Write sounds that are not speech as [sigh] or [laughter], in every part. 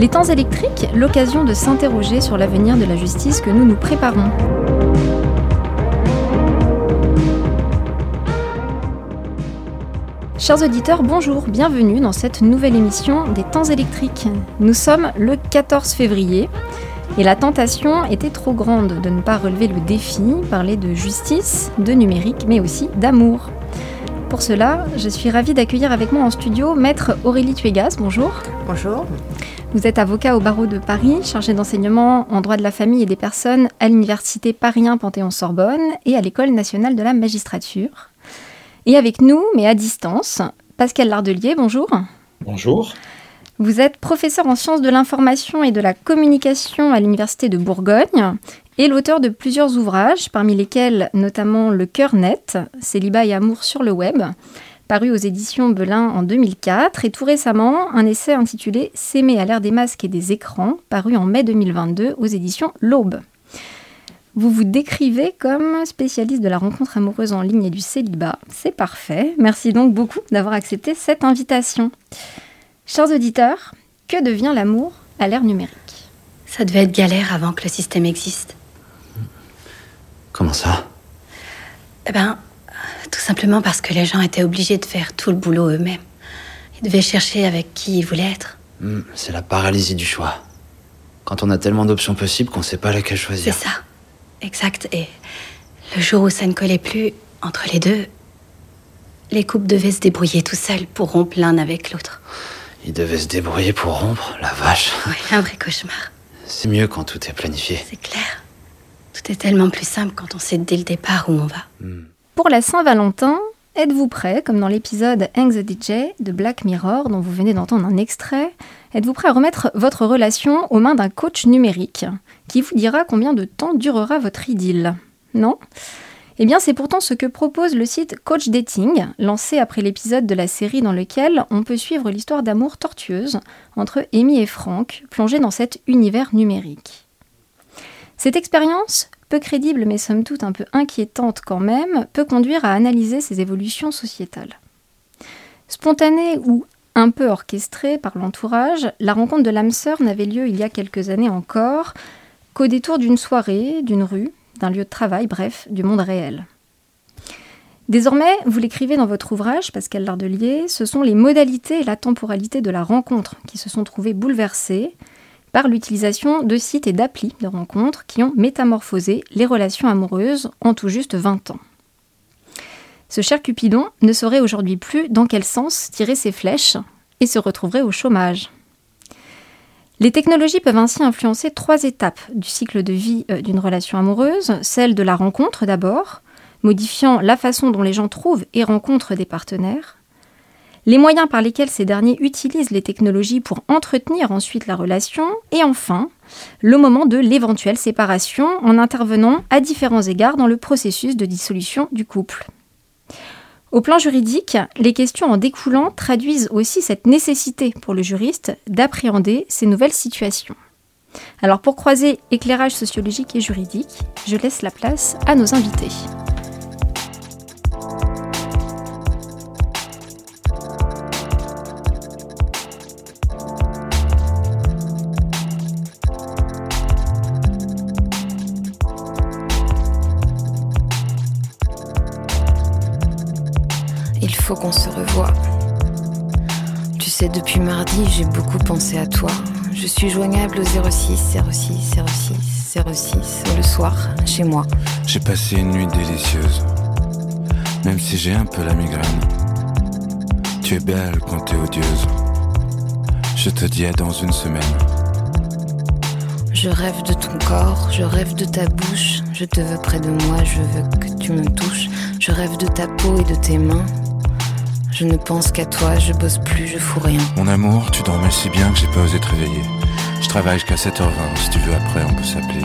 Les temps électriques, l'occasion de s'interroger sur l'avenir de la justice que nous nous préparons. Chers auditeurs, bonjour, bienvenue dans cette nouvelle émission des temps électriques. Nous sommes le 14 février et la tentation était trop grande de ne pas relever le défi, parler de justice, de numérique, mais aussi d'amour. Pour cela, je suis ravie d'accueillir avec moi en studio Maître Aurélie Tuégas. Bonjour. Bonjour. Vous êtes avocat au barreau de Paris, chargé d'enseignement en droit de la famille et des personnes à l'université Paris 1 Panthéon-Sorbonne et à l'École nationale de la magistrature. Et avec nous, mais à distance, Pascal Lardelier, bonjour. Bonjour. Vous êtes professeur en sciences de l'information et de la communication à l'Université de Bourgogne et l'auteur de plusieurs ouvrages, parmi lesquels notamment Le cœur net, Célibat et amour sur le web, paru aux éditions Belin en 2004, et tout récemment un essai intitulé S'aimer à l'ère des masques et des écrans, paru en mai 2022 aux éditions L'Aube. Vous vous décrivez comme spécialiste de la rencontre amoureuse en ligne et du célibat. C'est parfait. Merci donc beaucoup d'avoir accepté cette invitation. Chers auditeurs, que devient l'amour à l'ère numérique? Ça devait être galère avant que le système existe. Comment ça? Eh ben, tout simplement parce que les gens étaient obligés de faire tout le boulot eux-mêmes. Ils devaient chercher avec qui ils voulaient être. Hmm, C'est la paralysie du choix. Quand on a tellement d'options possibles qu'on sait pas laquelle C'est choisir. ça. Exact. Et le jour où ça ne collait plus entre les deux, les couples devaient se débrouiller tout seuls pour rompre l'un avec l'autre. Ils devaient se débrouiller pour rompre, la vache. Ouais, un vrai cauchemar. C'est mieux quand tout est planifié. C'est clair. Tout est tellement plus simple quand on sait dès le départ où on va. Pour la Saint-Valentin, êtes-vous prêt, comme dans l'épisode Hang the DJ de Black Mirror, dont vous venez d'entendre un extrait, êtes-vous prêt à remettre votre relation aux mains d'un coach numérique qui vous dira combien de temps durera votre idylle? Non? Eh bien, c'est pourtant ce que propose le site Coach Dating, lancé après l'épisode de la série dans lequel on peut suivre l'histoire d'amour tortueuse entre Amy et Frank, plongés dans cet univers numérique. Cette expérience, peu crédible mais somme toute un peu inquiétante quand même, peut conduire à analyser ces évolutions sociétales. Spontanée ou un peu orchestrée par l'entourage, la rencontre de l'âme sœur n'avait lieu il y a quelques années encore qu'au détour d'une soirée, d'une rue, d'un lieu de travail, bref, du monde réel. Désormais, vous l'écrivez dans votre ouvrage, Pascal Lardelier, ce sont les modalités et la temporalité de la rencontre qui se sont trouvées bouleversées par l'utilisation de sites et d'applis de rencontres qui ont métamorphosé les relations amoureuses en tout juste 20 ans. Ce cher Cupidon ne saurait aujourd'hui plus dans quel sens tirer ses flèches et se retrouverait au chômage. Les technologies peuvent ainsi influencer trois étapes du cycle de vie euh, d'une relation amoureuse, celle de la rencontre d'abord, modifiant la façon dont les gens trouvent et rencontrent des partenaires, les moyens par lesquels ces derniers utilisent les technologies pour entretenir ensuite la relation, et enfin, le moment de l'éventuelle séparation en intervenant à différents égards dans le processus de dissolution du couple. Au plan juridique, les questions en découlant traduisent aussi cette nécessité pour le juriste d'appréhender ces nouvelles situations. Alors pour croiser éclairage sociologique et juridique, je laisse la place à nos invités. Faut qu'on se revoie. Tu sais, depuis mardi, j'ai beaucoup pensé à toi. Je suis joignable au 06 06 06 06 le soir, chez moi. J'ai passé une nuit délicieuse, même si j'ai un peu la migraine. Tu es belle quand t'es odieuse. Je te dis à dans une semaine. Je rêve de ton corps, je rêve de ta bouche. Je te veux près de moi, je veux que tu me touches. Je rêve de ta peau et de tes mains. Je ne pense qu'à toi, je bosse plus, je fous rien. Mon amour, tu dormais si bien que j'ai pas osé te réveiller. Je travaille jusqu'à 7h20, si tu veux après on peut s'appeler.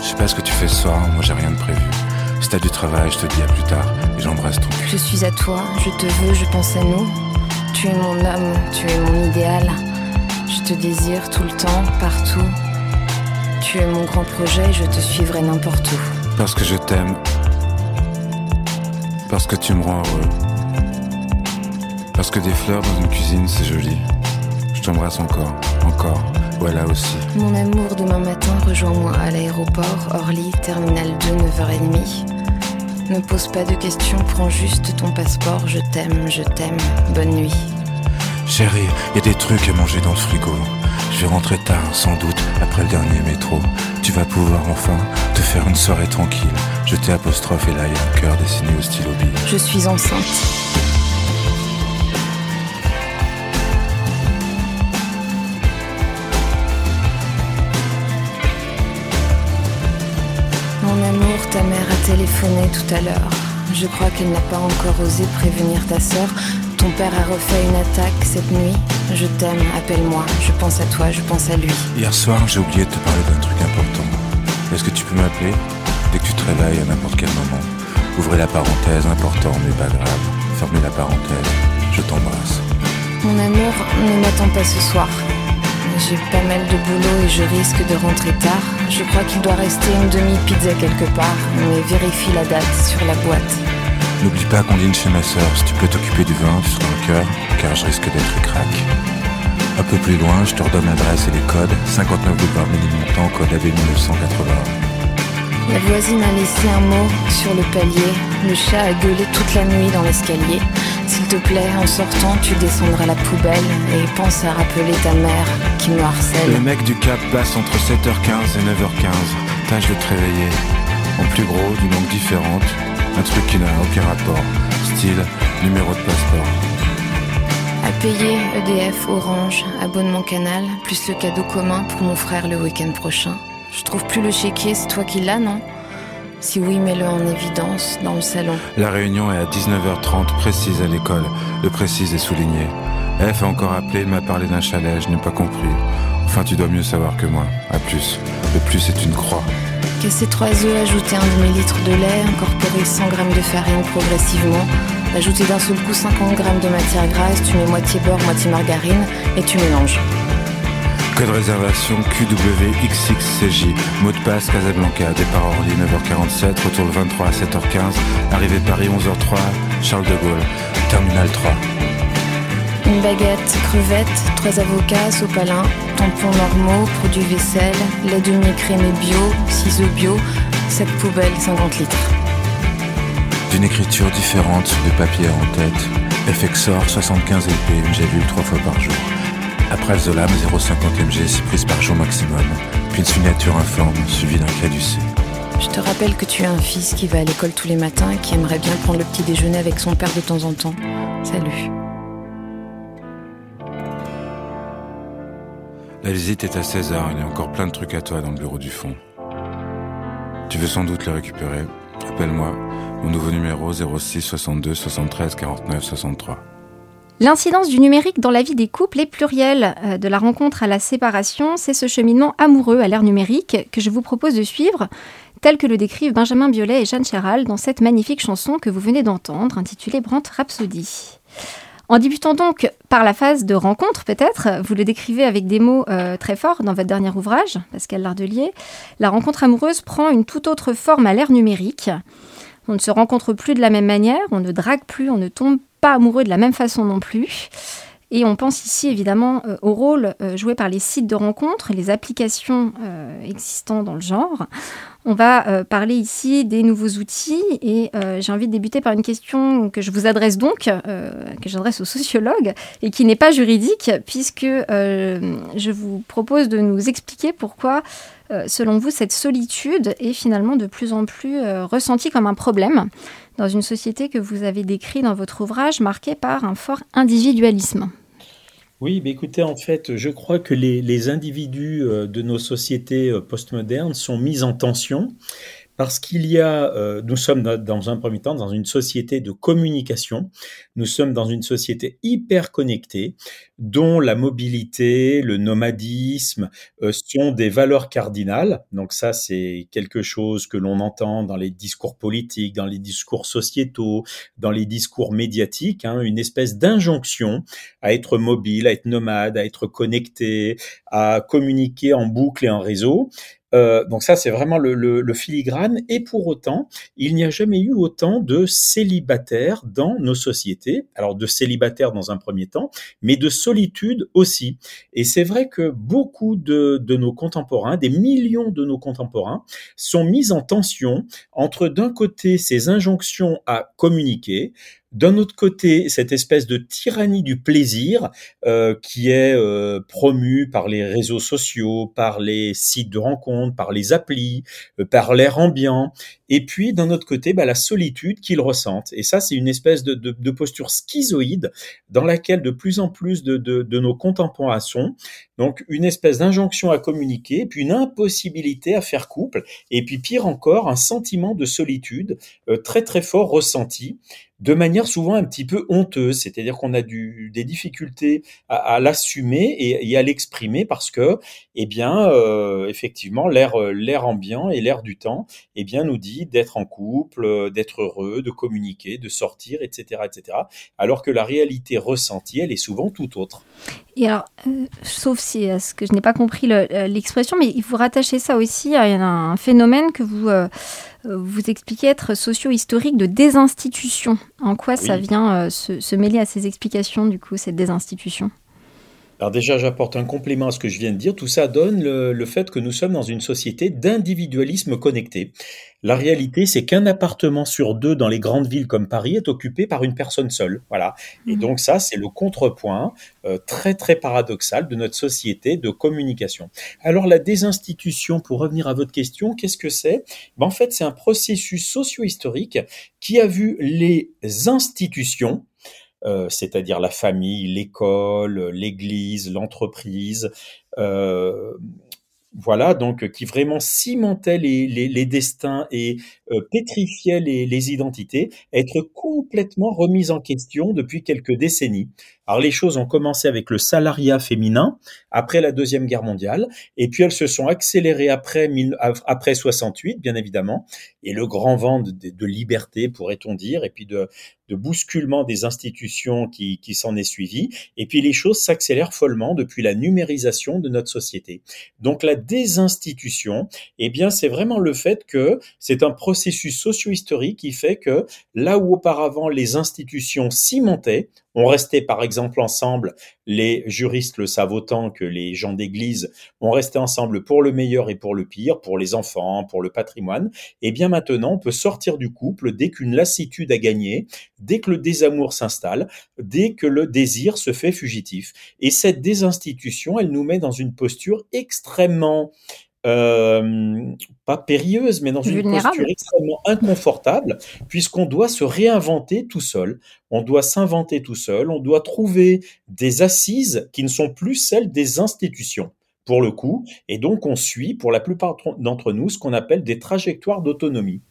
Je sais pas ce que tu fais ce soir, moi j'ai rien de prévu. Si t'as du travail, je te dis à plus tard et j'embrasse ton cul. Je suis à toi, je te veux, je pense à nous. Tu es mon homme, tu es mon idéal. Je te désire tout le temps, partout. Tu es mon grand projet, je te suivrai n'importe où. Parce que je t'aime. Parce que tu me rends heureux. Parce que des fleurs dans une cuisine, c'est joli. Je t'embrasse encore, encore, voilà aussi. Mon amour, demain matin, rejoins-moi à l'aéroport, Orly, terminal 2, 9h30. Ne pose pas de questions, prends juste ton passeport, je t'aime, je t'aime, bonne nuit. Chérie, y a des trucs à manger dans le frigo. Je vais rentrer tard, sans doute, après le dernier métro. Tu vas pouvoir enfin te faire une soirée tranquille. Je t'ai apostrophe et là, y a un cœur dessiné au stylo bille. Je suis enceinte. Ta mère a téléphoné tout à l'heure. Je crois qu'elle n'a pas encore osé prévenir ta sœur. Ton père a refait une attaque cette nuit. Je t'aime, appelle-moi. Je pense à toi, je pense à lui. Hier soir, j'ai oublié de te parler d'un truc important. Est-ce que tu peux m'appeler? Dès que tu te réveilles à n'importe quel moment. Ouvrez la parenthèse, important mais pas grave. Fermez la parenthèse. Je t'embrasse. Mon amour, ne m'attends pas ce soir. J'ai pas mal de boulot et je risque de rentrer tard. Je crois qu'il doit rester une demi-pizza quelque part, mais vérifie la date sur la boîte. N'oublie pas qu'on dîne chez ma sœur. Si tu peux t'occuper du vin, tu seras un cœur, car je risque d'être crack. Un peu plus loin, je te redonne l'adresse et les codes. 59 boulevard Ménilmontant, code AB 1980. La voisine a laissé un mot sur le palier. Le chat a gueulé toute la nuit dans l'escalier. S'il te plaît, en sortant, tu descendras la poubelle et pense à rappeler ta mère qui me Le harcèle. mec du cap passe entre 7h15 et 9h15. Tâche de te réveiller. En plus gros, d'une langue différente. Un truc qui n'a aucun rapport. Style, numéro de passeport. À payer EDF Orange, abonnement canal, plus le cadeau commun pour mon frère le week-end prochain. Je trouve plus le chéquier, c'est toi qui l'as, non? Si oui, mets-le en évidence dans le salon. La réunion est à 19h30, précise à l'école. Le précise est souligné. F a encore appelé, il m'a parlé d'un chalet, je n'ai pas compris. Enfin, tu dois mieux savoir que moi. À plus. Le plus est une croix. Casser trois œufs, ajouter un demi-litre de lait, incorporer 100 g de farine progressivement, ajouter d'un seul coup 50 g de matière grasse, tu mets moitié beurre, moitié margarine et tu mélanges. Code réservation QWXXCJ. Mot de passe Casablanca. Départ Orly 9h47. Retour le 23 à 7h15. Arrivée Paris 11h03. Charles de Gaulle. Terminal 3. Une baguette, crevettes, trois avocats, sopalin, tampons normaux, produits vaisselle, lait demi-écrémé bio, ciseaux bio, sac poubelle 50 litres. D'une écriture différente sur du papier en tête. FXOR 75 LP, une gélule trois fois par jour. Après le Zolam 0,50 mg, 6 prises par jour maximum. Puis une signature informe suivie d'un caducé. Je te rappelle que tu as un fils qui va à l'école tous les matins et qui aimerait bien prendre le petit déjeuner avec son père de temps en temps. Salut. La visite est à 16h, il y a encore plein de trucs à toi dans le bureau du fond. Tu veux sans doute les récupérer? Appelle-moi. Mon nouveau numéro 06 62 73 49 63. L'incidence du numérique dans la vie des couples est plurielle. Euh, De la rencontre à la séparation, c'est ce cheminement amoureux à l'ère numérique que je vous propose de suivre, tel que le décrivent Benjamin Biolay et Jeanne Chéral dans cette magnifique chanson que vous venez d'entendre, intitulée Brant Rhapsody. En débutant donc par la phase de rencontre, peut-être, vous le décrivez avec des mots euh, très forts dans votre dernier ouvrage, Pascal Lardelier, la rencontre amoureuse prend une toute autre forme à l'ère numérique. On ne se rencontre plus de la même manière, on ne drague plus, on ne tombe pas amoureux de la même façon non plus. Et on pense ici évidemment euh, au rôle euh, joué par les sites de rencontres, les applications euh, existant dans le genre. On va euh, parler ici des nouveaux outils et j'ai envie de débuter par une question que je vous adresse donc, que j'adresse aux sociologues et qui n'est pas juridique puisque je vous propose de nous expliquer pourquoi, selon vous, cette solitude est finalement de plus en plus euh, ressentie comme un problème dans une société que vous avez décrit dans votre ouvrage marquée par un fort individualisme? Oui, mais écoutez, en fait, je crois que les, les individus euh, de nos sociétés euh, postmodernes sont mis en tension parce qu'il y a, euh, nous sommes dans- un premier temps dans une société de communication, nous sommes dans une société hyper connectée, dont la mobilité, le nomadisme euh, sont des valeurs cardinales. Donc ça, c'est quelque chose que l'on entend dans les discours politiques, dans les discours sociétaux, dans les discours médiatiques, hein, une espèce d'injonction à être mobile, à être nomade, à être connecté, à communiquer en boucle et en réseau. Euh, donc ça, c'est vraiment le, filigrane. Et pour autant, il n'y a jamais eu autant de célibataires dans nos sociétés. Alors de célibataires dans un premier temps, mais de solitude aussi. Et c'est vrai que beaucoup de nos contemporains, des millions de nos contemporains, sont mis en tension entre d'un côté ces injonctions à communiquer, d'un autre côté, cette espèce de tyrannie du plaisir euh, qui est euh, promue par les réseaux sociaux, par les sites de rencontres, par les applis, euh, par l'air ambiant, et puis d'un autre côté, bah, la solitude qu'ils ressentent. Et ça, c'est une espèce de, posture schizoïde dans laquelle de plus en plus de, de nos contemporains sont. Donc une espèce d'injonction à communiquer, puis une impossibilité à faire couple, et puis pire encore, un sentiment de solitude très très fort ressenti de manière souvent un petit peu honteuse, c'est-à-dire qu'on a du, des difficultés à, l'assumer et, à l'exprimer parce que, eh bien, euh, effectivement, l'air, l'air ambiant et l'air du temps, eh bien, nous dit d'être en couple, d'être heureux, de communiquer, de sortir, etc., etc. Alors que la réalité ressentie, elle est souvent tout autre. Et alors, euh, sauf si euh, ce que je n'ai pas compris l'expression, mais il faut rattacher ça aussi à un phénomène que vous vous expliquez être socio-historique de désinstitution. En quoi ça vient euh, se, mêler à ces explications, du coup, cette désinstitution? Alors déjà, j'apporte un complément à ce que je viens de dire. Tout ça donne le, fait que nous sommes dans une société d'individualisme connecté. La réalité, c'est qu'un appartement sur deux dans les grandes villes comme Paris est occupé par une personne seule. Voilà. Et mmh. donc ça, c'est le contrepoint euh, très très paradoxal de notre société de communication. Alors la désinstitution, pour revenir à votre question, qu'est-ce que c'est? Ben, En fait, c'est un processus socio-historique qui a vu les institutions euh, c'est-à-dire la famille, l'école, l'église, l'entreprise, euh, voilà, donc qui vraiment cimentait les, destins et euh, pétrifiait les, les, identités, être complètement remise en question depuis quelques décennies. Alors les choses ont commencé avec le salariat féminin après la deuxième guerre mondiale, et puis elles se sont accélérées après après 68 bien évidemment, et le grand vent de, de liberté pourrait-on dire, et puis de, de bousculement des institutions qui, s'en est suivi, et puis les choses s'accélèrent follement depuis la numérisation de notre société. Donc la désinstitution, eh bien c'est vraiment le fait que c'est un processus socio-historique qui fait que là où auparavant les institutions cimentaient, on restait par exemple ensemble, les juristes le savent autant que les gens d'église, on restait ensemble pour le meilleur et pour le pire, pour les enfants, pour le patrimoine. Et bien maintenant, on peut sortir du couple dès qu'une lassitude a gagné, dès que le désamour s'installe, dès que le désir se fait fugitif. Et cette désinstitution, elle nous met dans une posture extrêmement euh, pas périlleuse, mais dans une posture extrêmement inconfortable, puisqu'on doit se réinventer tout seul. On doit s'inventer tout seul. On doit trouver des assises qui ne sont plus celles des institutions, pour le coup. Et donc, on suit, pour la plupart d'entre nous, ce qu'on appelle des trajectoires d'autonomie.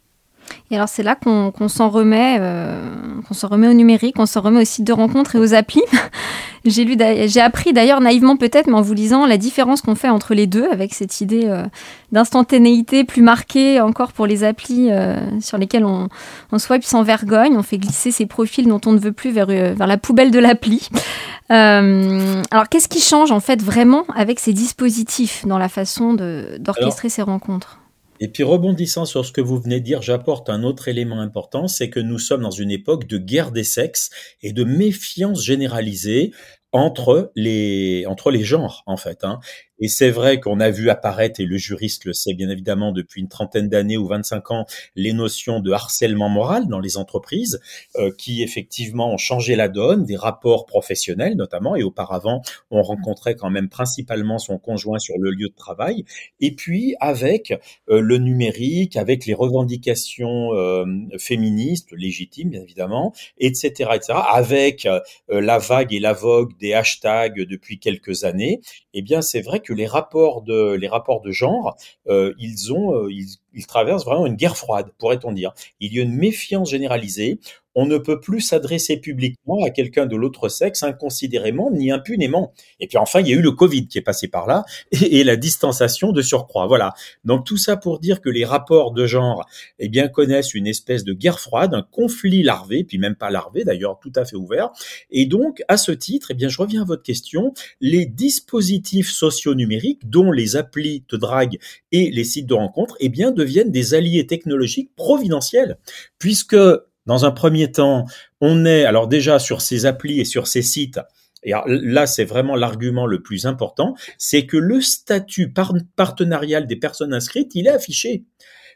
Et alors c'est là qu'on s'en remet, euh, qu'on s'en remet au numérique, qu'on s'en remet aux sites de rencontres et aux applis. [laughs] j'ai lu, j'ai appris d'ailleurs naïvement peut-être, mais en vous lisant la différence qu'on fait entre les deux, avec cette idée euh, d'instantanéité plus marquée encore pour les applis euh, sur lesquelles on, on swipe sans vergogne, on fait glisser ces profils dont on ne veut plus vers, vers la poubelle de l'appli. [laughs] alors qu'est-ce qui change en fait vraiment avec ces dispositifs dans la façon d'orchestrer ces rencontres? Et puis rebondissant sur ce que vous venez de dire, j'apporte un autre élément important, c'est que nous sommes dans une époque de guerre des sexes et de méfiance généralisée entre les entre les genres en fait. Hein. Et c'est vrai qu'on a vu apparaître, et le juriste le sait bien évidemment depuis une trentaine d'années ou 25 ans, les notions de harcèlement moral dans les entreprises, euh, qui effectivement ont changé la donne, des rapports professionnels notamment, et auparavant on rencontrait quand même principalement son conjoint sur le lieu de travail, et puis avec euh, le numérique, avec les revendications euh, féministes, légitimes bien évidemment, etc., etc., avec la vague et la vogue des hashtags depuis quelques années, eh bien c'est vrai que les rapports de, les rapports de genre, euh, ils ont, euh, ils, il traverse vraiment une guerre froide, pourrait-on dire. Il y a une méfiance généralisée on ne peut plus s'adresser publiquement à quelqu'un de l'autre sexe inconsidérément ni impunément. Et puis enfin, il y a eu le Covid qui est passé par là [laughs] et, la distanciation de surcroît. Voilà. Donc tout ça pour dire que les rapports de genre, eh bien, connaissent une espèce de guerre froide, un conflit larvé, puis même pas larvé d'ailleurs, tout à fait ouvert. Et donc, à ce titre, eh bien, je reviens à votre question. Les dispositifs socio-numériques, dont les applis de drague et les sites de rencontres, eh bien, des alliés technologiques providentiels, puisque dans un premier temps, on est alors déjà sur ces applis et sur ces sites. Et là, c'est vraiment l'argument le plus important, c'est que le statut partenarial des personnes inscrites, il est affiché.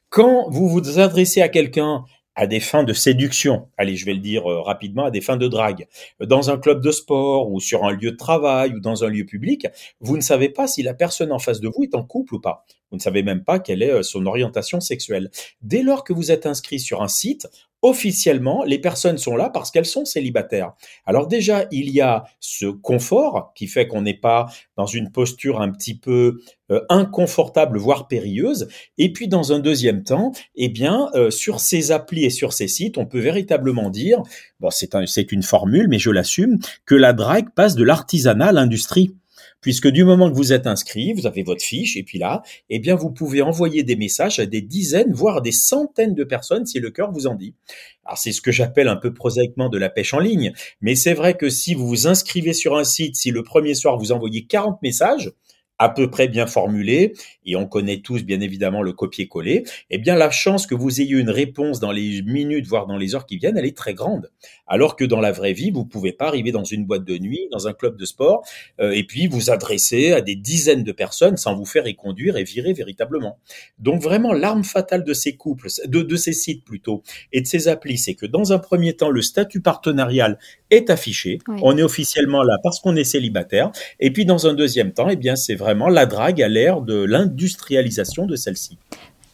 Quand vous vous adressez à quelqu'un à des fins de séduction, allez, je vais le dire euh, rapidement, à des fins de drague, dans un club de sport ou sur un lieu de travail ou dans un lieu public, vous ne savez pas si la personne en face de vous est en couple ou pas. Vous ne savez même pas quelle est euh, son orientation sexuelle. Dès lors que vous êtes inscrit sur un site, officiellement, les personnes sont là parce qu'elles sont célibataires. Alors déjà, il y a ce confort qui fait qu'on n'est pas dans une posture un petit peu euh, inconfortable, voire périlleuse. Et puis, dans un deuxième temps, eh bien, euh, sur ces applis et sur ces sites, on peut véritablement dire, bon, c'est un, une formule, mais je l'assume, que la drague passe de l'artisanat à l'industrie puisque du moment que vous êtes inscrit, vous avez votre fiche, et puis là, eh bien, vous pouvez envoyer des messages à des dizaines, voire des centaines de personnes si le cœur vous en dit. Alors, c'est ce que j'appelle un peu prosaïquement de la pêche en ligne, mais c'est vrai que si vous vous inscrivez sur un site, si le premier soir vous envoyez 40 messages, à peu près bien formulé, et on connaît tous bien évidemment le copier-coller, eh bien la chance que vous ayez une réponse dans les minutes, voire dans les heures qui viennent, elle est très grande. Alors que dans la vraie vie, vous pouvez pas arriver dans une boîte de nuit, dans un club de sport, euh, et puis vous adresser à des dizaines de personnes sans vous faire conduire et virer véritablement. Donc vraiment, l'arme fatale de ces couples, de, de ces sites plutôt, et de ces applis, c'est que dans un premier temps, le statut partenarial est affiché. On est officiellement là parce qu'on est célibataire. Et puis dans un deuxième temps, eh bien c'est vraiment la drague à l'ère de l'industrialisation de celle-ci.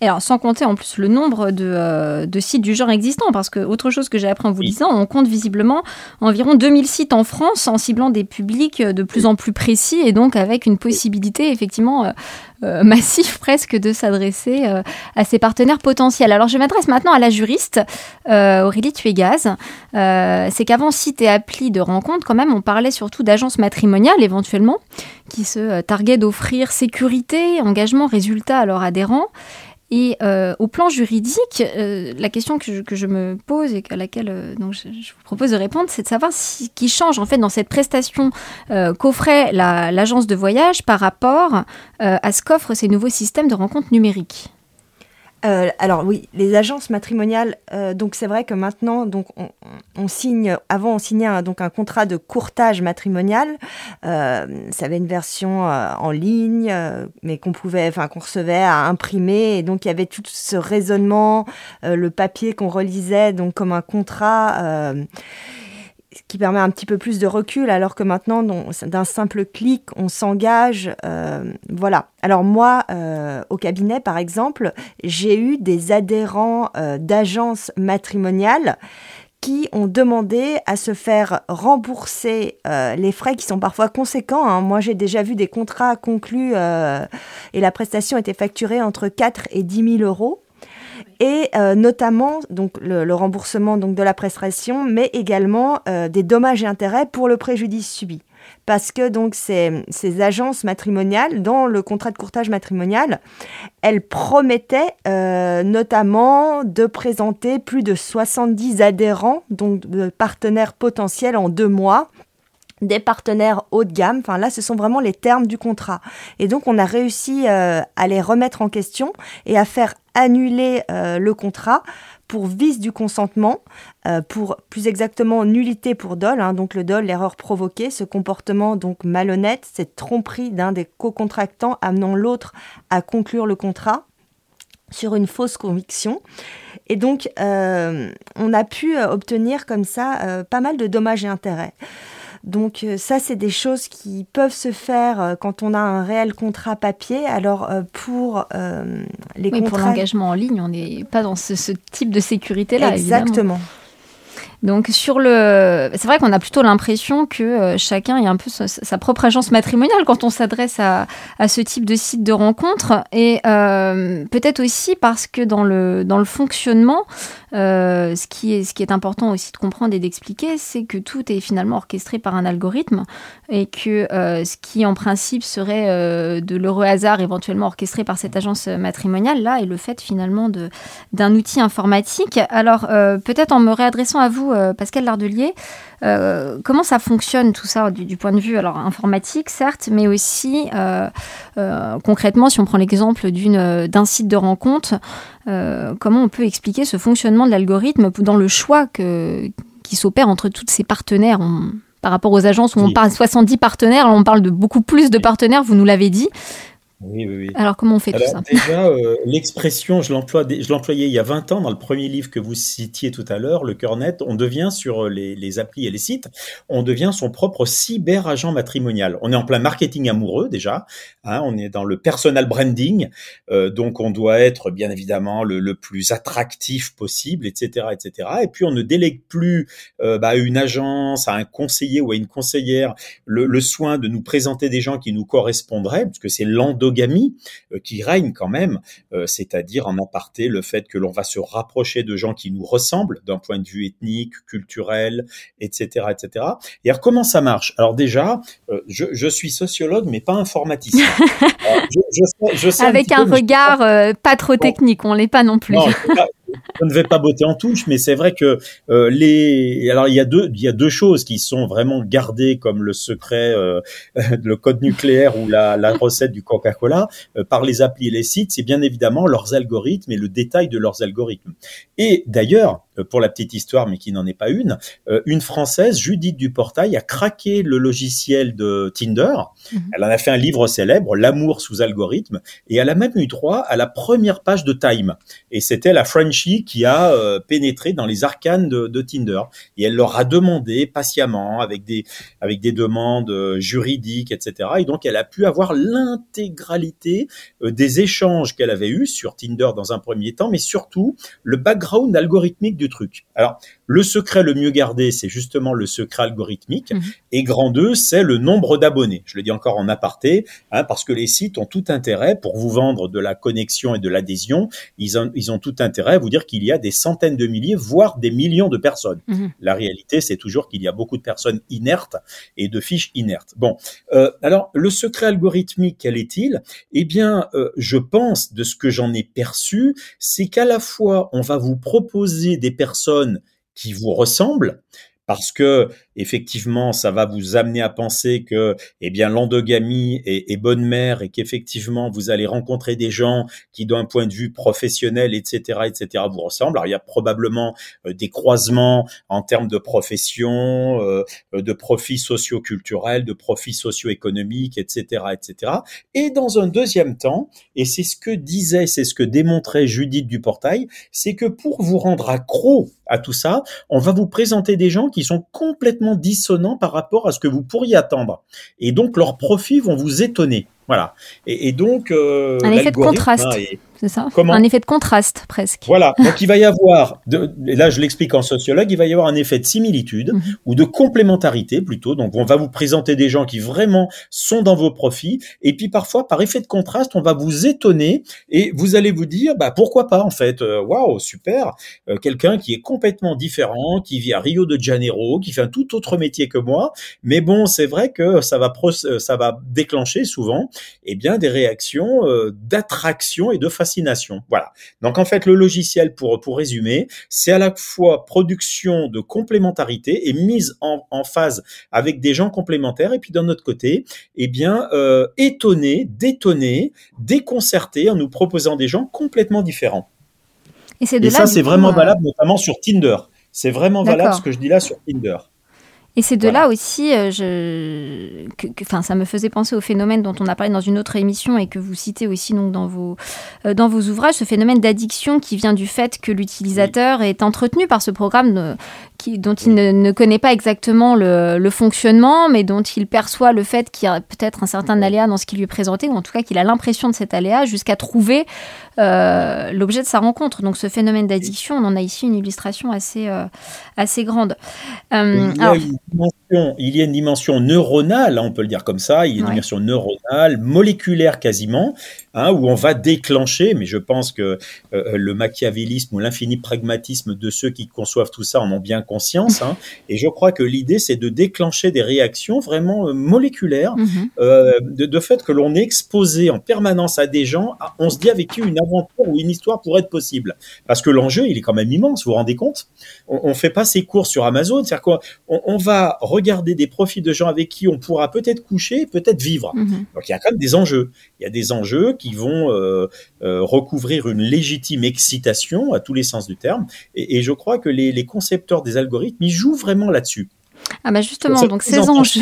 Alors, sans compter en plus le nombre euh, de, sites du genre existants, parce que autre chose que j'ai appris en vous disant, on compte visiblement environ 2000 sites en France en ciblant des publics de plus en plus précis et donc avec une possibilité effectivement euh, euh, massive [laughs] presque de s'adresser à ses partenaires potentiels. Alors, je m'adresse maintenant à la juriste Aurélie Tuégaz. C'est qu'avant site et appli de rencontre, quand même, on parlait surtout d'agences matrimoniales éventuellement qui se targuaient d'offrir sécurité, engagement, résultat à leurs adhérents. Et euh, au plan juridique, euh, la question que je, me pose et à laquelle euh, je, vous propose de répondre, c'est de savoir ce qui change en fait dans cette prestation qu'offrait l'agence de voyage par rapport à ce qu'offrent ces nouveaux systèmes de rencontres numériques. Euh, alors oui, les agences matrimoniales, euh, donc c'est vrai que maintenant, donc on, signe, avant on signait un, donc un contrat de courtage matrimonial. Euh, ça avait une version en ligne, mais qu'on pouvait, enfin qu'on recevait à imprimer, et donc il y avait tout ce raisonnement, le papier qu'on relisait donc comme un contrat permet un petit peu plus de recul, alors que maintenant, d'un simple clic, on s'engage. Euh, voilà. Alors moi, euh, au cabinet, par exemple, j'ai eu des adhérents euh, d'agences matrimoniales qui ont demandé à se faire rembourser les frais qui sont parfois conséquents. Hein. Moi, j'ai déjà vu des contrats conclus et la prestation était facturée entre 4 et 10 000 euros et euh, notamment le, remboursement donc de la prestation, mais également euh, des dommages et intérêts pour le préjudice subi. Parce que donc ces, ces agences matrimoniales, dans le contrat de courtage matrimonial, elles promettaient euh, notamment de présenter plus de 70 adhérents, donc de partenaires potentiels en deux mois, des partenaires haut de gamme. Enfin là, ce sont vraiment les termes du contrat. Et donc, on a réussi à les remettre en question et à faire annuler euh, le contrat pour vice du consentement, euh, pour plus exactement nullité pour dol, hein, donc le dol, l'erreur provoquée, ce comportement donc malhonnête, cette tromperie d'un des co-contractants amenant l'autre à conclure le contrat sur une fausse conviction. Et donc, euh, on a pu obtenir comme ça pas mal de dommages et intérêts. Donc euh, ça, c'est des choses qui peuvent se faire euh, quand on a un réel contrat papier. Alors euh, pour les oui, pour l'engagement en ligne, on n'est pas dans ce, type de sécurité-là. Exactement. Donc sur le, c'est vrai qu'on a plutôt l'impression que chacun est un peu sa, propre agence matrimoniale quand on s'adresse à, à, ce type de site de rencontre, et euh, peut-être aussi parce que dans le dans le fonctionnement, euh, ce qui est important aussi de comprendre et d'expliquer, c'est que tout est finalement orchestré par un algorithme et que ce qui en principe serait de l'heureux hasard éventuellement orchestré par cette agence matrimoniale là est le fait finalement d'un outil informatique. Alors peut-être en me réadressant à vous euh, Pascal Lardelier. Euh, comment ça fonctionne tout ça du, point de vue alors informatique certes, mais aussi euh, concrètement si on prend l'exemple d'un site de rencontre, comment on peut expliquer ce fonctionnement de l'algorithme dans le choix qui s'opère entre tous ces partenaires? Par rapport aux agences où on parle 70 partenaires, on parle de beaucoup plus de partenaires, vous nous l'avez dit. Oui, oui, oui. Alors, comment on fait tout ça Déjà, euh, l'expression, je l'employais il y a 20 ans dans le premier livre que vous citiez tout à l'heure, Le cœur net. On devient sur les, les, applis et les sites, on devient son propre cyber-agent matrimonial. On est en plein marketing amoureux déjà. Hein, on est dans le personal branding. Euh, donc, on doit être bien évidemment le, le, plus attractif possible, etc., etc. Et puis, on ne délègue plus euh, bah, à une agence, à un conseiller ou à une conseillère le, le soin de nous présenter des gens qui nous correspondraient, parce que c'est l'endogamie euh, qui règne quand même, euh, c'est-à-dire en aparté le fait que l'on va se rapprocher de gens qui nous ressemblent d'un point de vue ethnique, culturel, etc., etc. Et alors comment ça marche? Alors déjà, euh, je, suis sociologue mais pas informaticien. [laughs] Avec un, regard pas trop technique, on l'est pas non plus je ne vais pas botter en touche, mais c'est vrai que euh, les. Alors il y a deux, il y a deux choses qui sont vraiment gardées comme le secret, euh, [laughs] le code nucléaire ou la, la recette du Coca-Cola euh, par les applis et les sites. C'est bien évidemment leurs algorithmes et le détail de leurs algorithmes. Et d'ailleurs, pour la petite histoire, mais qui n'en est pas une, euh, une Française, Judith Duportail, a craqué le logiciel de Tinder. Mhm. Elle en a fait un livre célèbre, L'amour sous algorithme, et elle a même eu droit à la première page de Time. Et c'était la Frenchie qui a euh, pénétré dans les arcanes de, de, Tinder. Et elle leur a demandé patiemment, avec des, avec des demandes juridiques, etc. Et donc, elle a pu avoir l'intégralité des échanges qu'elle avait eus sur Tinder dans un premier temps, mais surtout le background algorithmique du truc. Alors, le secret le mieux gardé, c'est justement le secret algorithmique. Mhm. Et grand 2, c'est le nombre d'abonnés. Je le dis encore en aparté, hein, parce que les sites ont tout intérêt pour vous vendre de la connexion et de l'adhésion. Ils ont, ils ont tout intérêt à vous dire qu'il y a des centaines de milliers, voire des millions de personnes. Mhm. La réalité, c'est toujours qu'il y a beaucoup de personnes inertes et de fiches inertes. Bon, euh, alors le secret algorithmique, quel est-il? Eh bien, euh, je pense, de ce que j'en ai perçu, c'est qu'à la fois, on va vous proposer des personnes qui vous ressemblent, parce que effectivement, ça va vous amener à penser que, eh bien, l'endogamie est, bonne mère et qu'effectivement, vous allez rencontrer des gens qui, d'un point de vue professionnel, etc., etc., vous ressemblent. Alors, il y a probablement euh, des croisements en termes de profession, euh, de profils socio-culturels, de profils socio-économiques, etc., etc. Et dans un deuxième temps, et c'est ce que disait, c'est ce que démontrait Judith Duportail, c'est que pour vous rendre accro à tout ça, on va vous présenter des gens qui sont complètement dissonants par rapport à ce que vous pourriez attendre. Et donc leurs profits vont vous étonner. Voilà. Et, donc euh, un effet de contraste. Hein, c'est ça? Un effet de contraste presque. Voilà. [laughs] Donc il va y avoir, et là je l'explique en sociologue, il va y avoir un effet de similitude mhm. ou de complémentarité plutôt. Donc on va vous présenter des gens qui vraiment sont dans vos profits, et puis parfois par effet de contraste, on va vous étonner et vous allez vous dire, bah pourquoi pas en fait, euh, waouh super, euh, quelqu'un qui est complètement différent, qui vit à Rio de Janeiro, qui fait un tout autre métier que moi, mais bon c'est vrai que ça va ça va déclencher souvent, eh bien des réactions euh, d'attraction et de fascination. Voilà. Donc en fait, le logiciel, pour, pour résumer, c'est à la fois production de complémentarité et mise en, en phase avec des gens complémentaires. Et puis d'un autre côté, eh bien, euh, étonner, détonner, déconcerter en nous proposant des gens complètement différents. Et, ça, c'est vraiment euh, valable, notamment sur Tinder. C'est vraiment valable ce que je dis là sur Tinder. Et c'est de là aussi, euh, je, que, enfin, ça me faisait penser au phénomène dont on a parlé dans une autre émission et que vous citez aussi donc dans vos euh, dans vos ouvrages, ce phénomène d'addiction qui vient du fait que l'utilisateur est entretenu par ce programme qui, dont il ne, connaît pas exactement le, le, fonctionnement, mais dont il perçoit le fait qu'il y a peut-être un certain aléa dans ce qui lui est présenté, ou en tout cas qu'il a l'impression de cet aléa, jusqu'à trouver euh, l'objet de sa rencontre. Donc ce phénomène d'addiction, on en a ici une illustration assez, assez grande. Euh, il y a une dimension neuronale, on peut le dire comme ça, il y a une dimension neuronale, moléculaire quasiment, hein, où on va déclencher, mais je pense que euh, euh, le machiavélisme ou l'infini pragmatisme de ceux qui conçoivent tout ça en ont bien conscience, hein, et je crois que l'idée c'est de déclencher des réactions vraiment euh, moléculaires, mhm. de, de, fait que l'on est exposé en permanence à des gens, on se dit avec qui une aventure ou une histoire pourrait être possible, parce que l'enjeu il est quand même immense, vous vous rendez compte? On ne fait pas ses cours sur Amazon, c'est-à-dire qu'on on va regarder des profils de gens avec qui on pourra peut-être coucher, peut-être vivre. Mhm. Donc il y a quand même des enjeux. Il y a des enjeux qui vont euh, euh, recouvrir une légitime excitation à tous les sens du terme. Et, je crois que les, concepteurs des algorithmes, ils jouent vraiment là-dessus. Ah bah justement, donc [laughs] ces enjeux,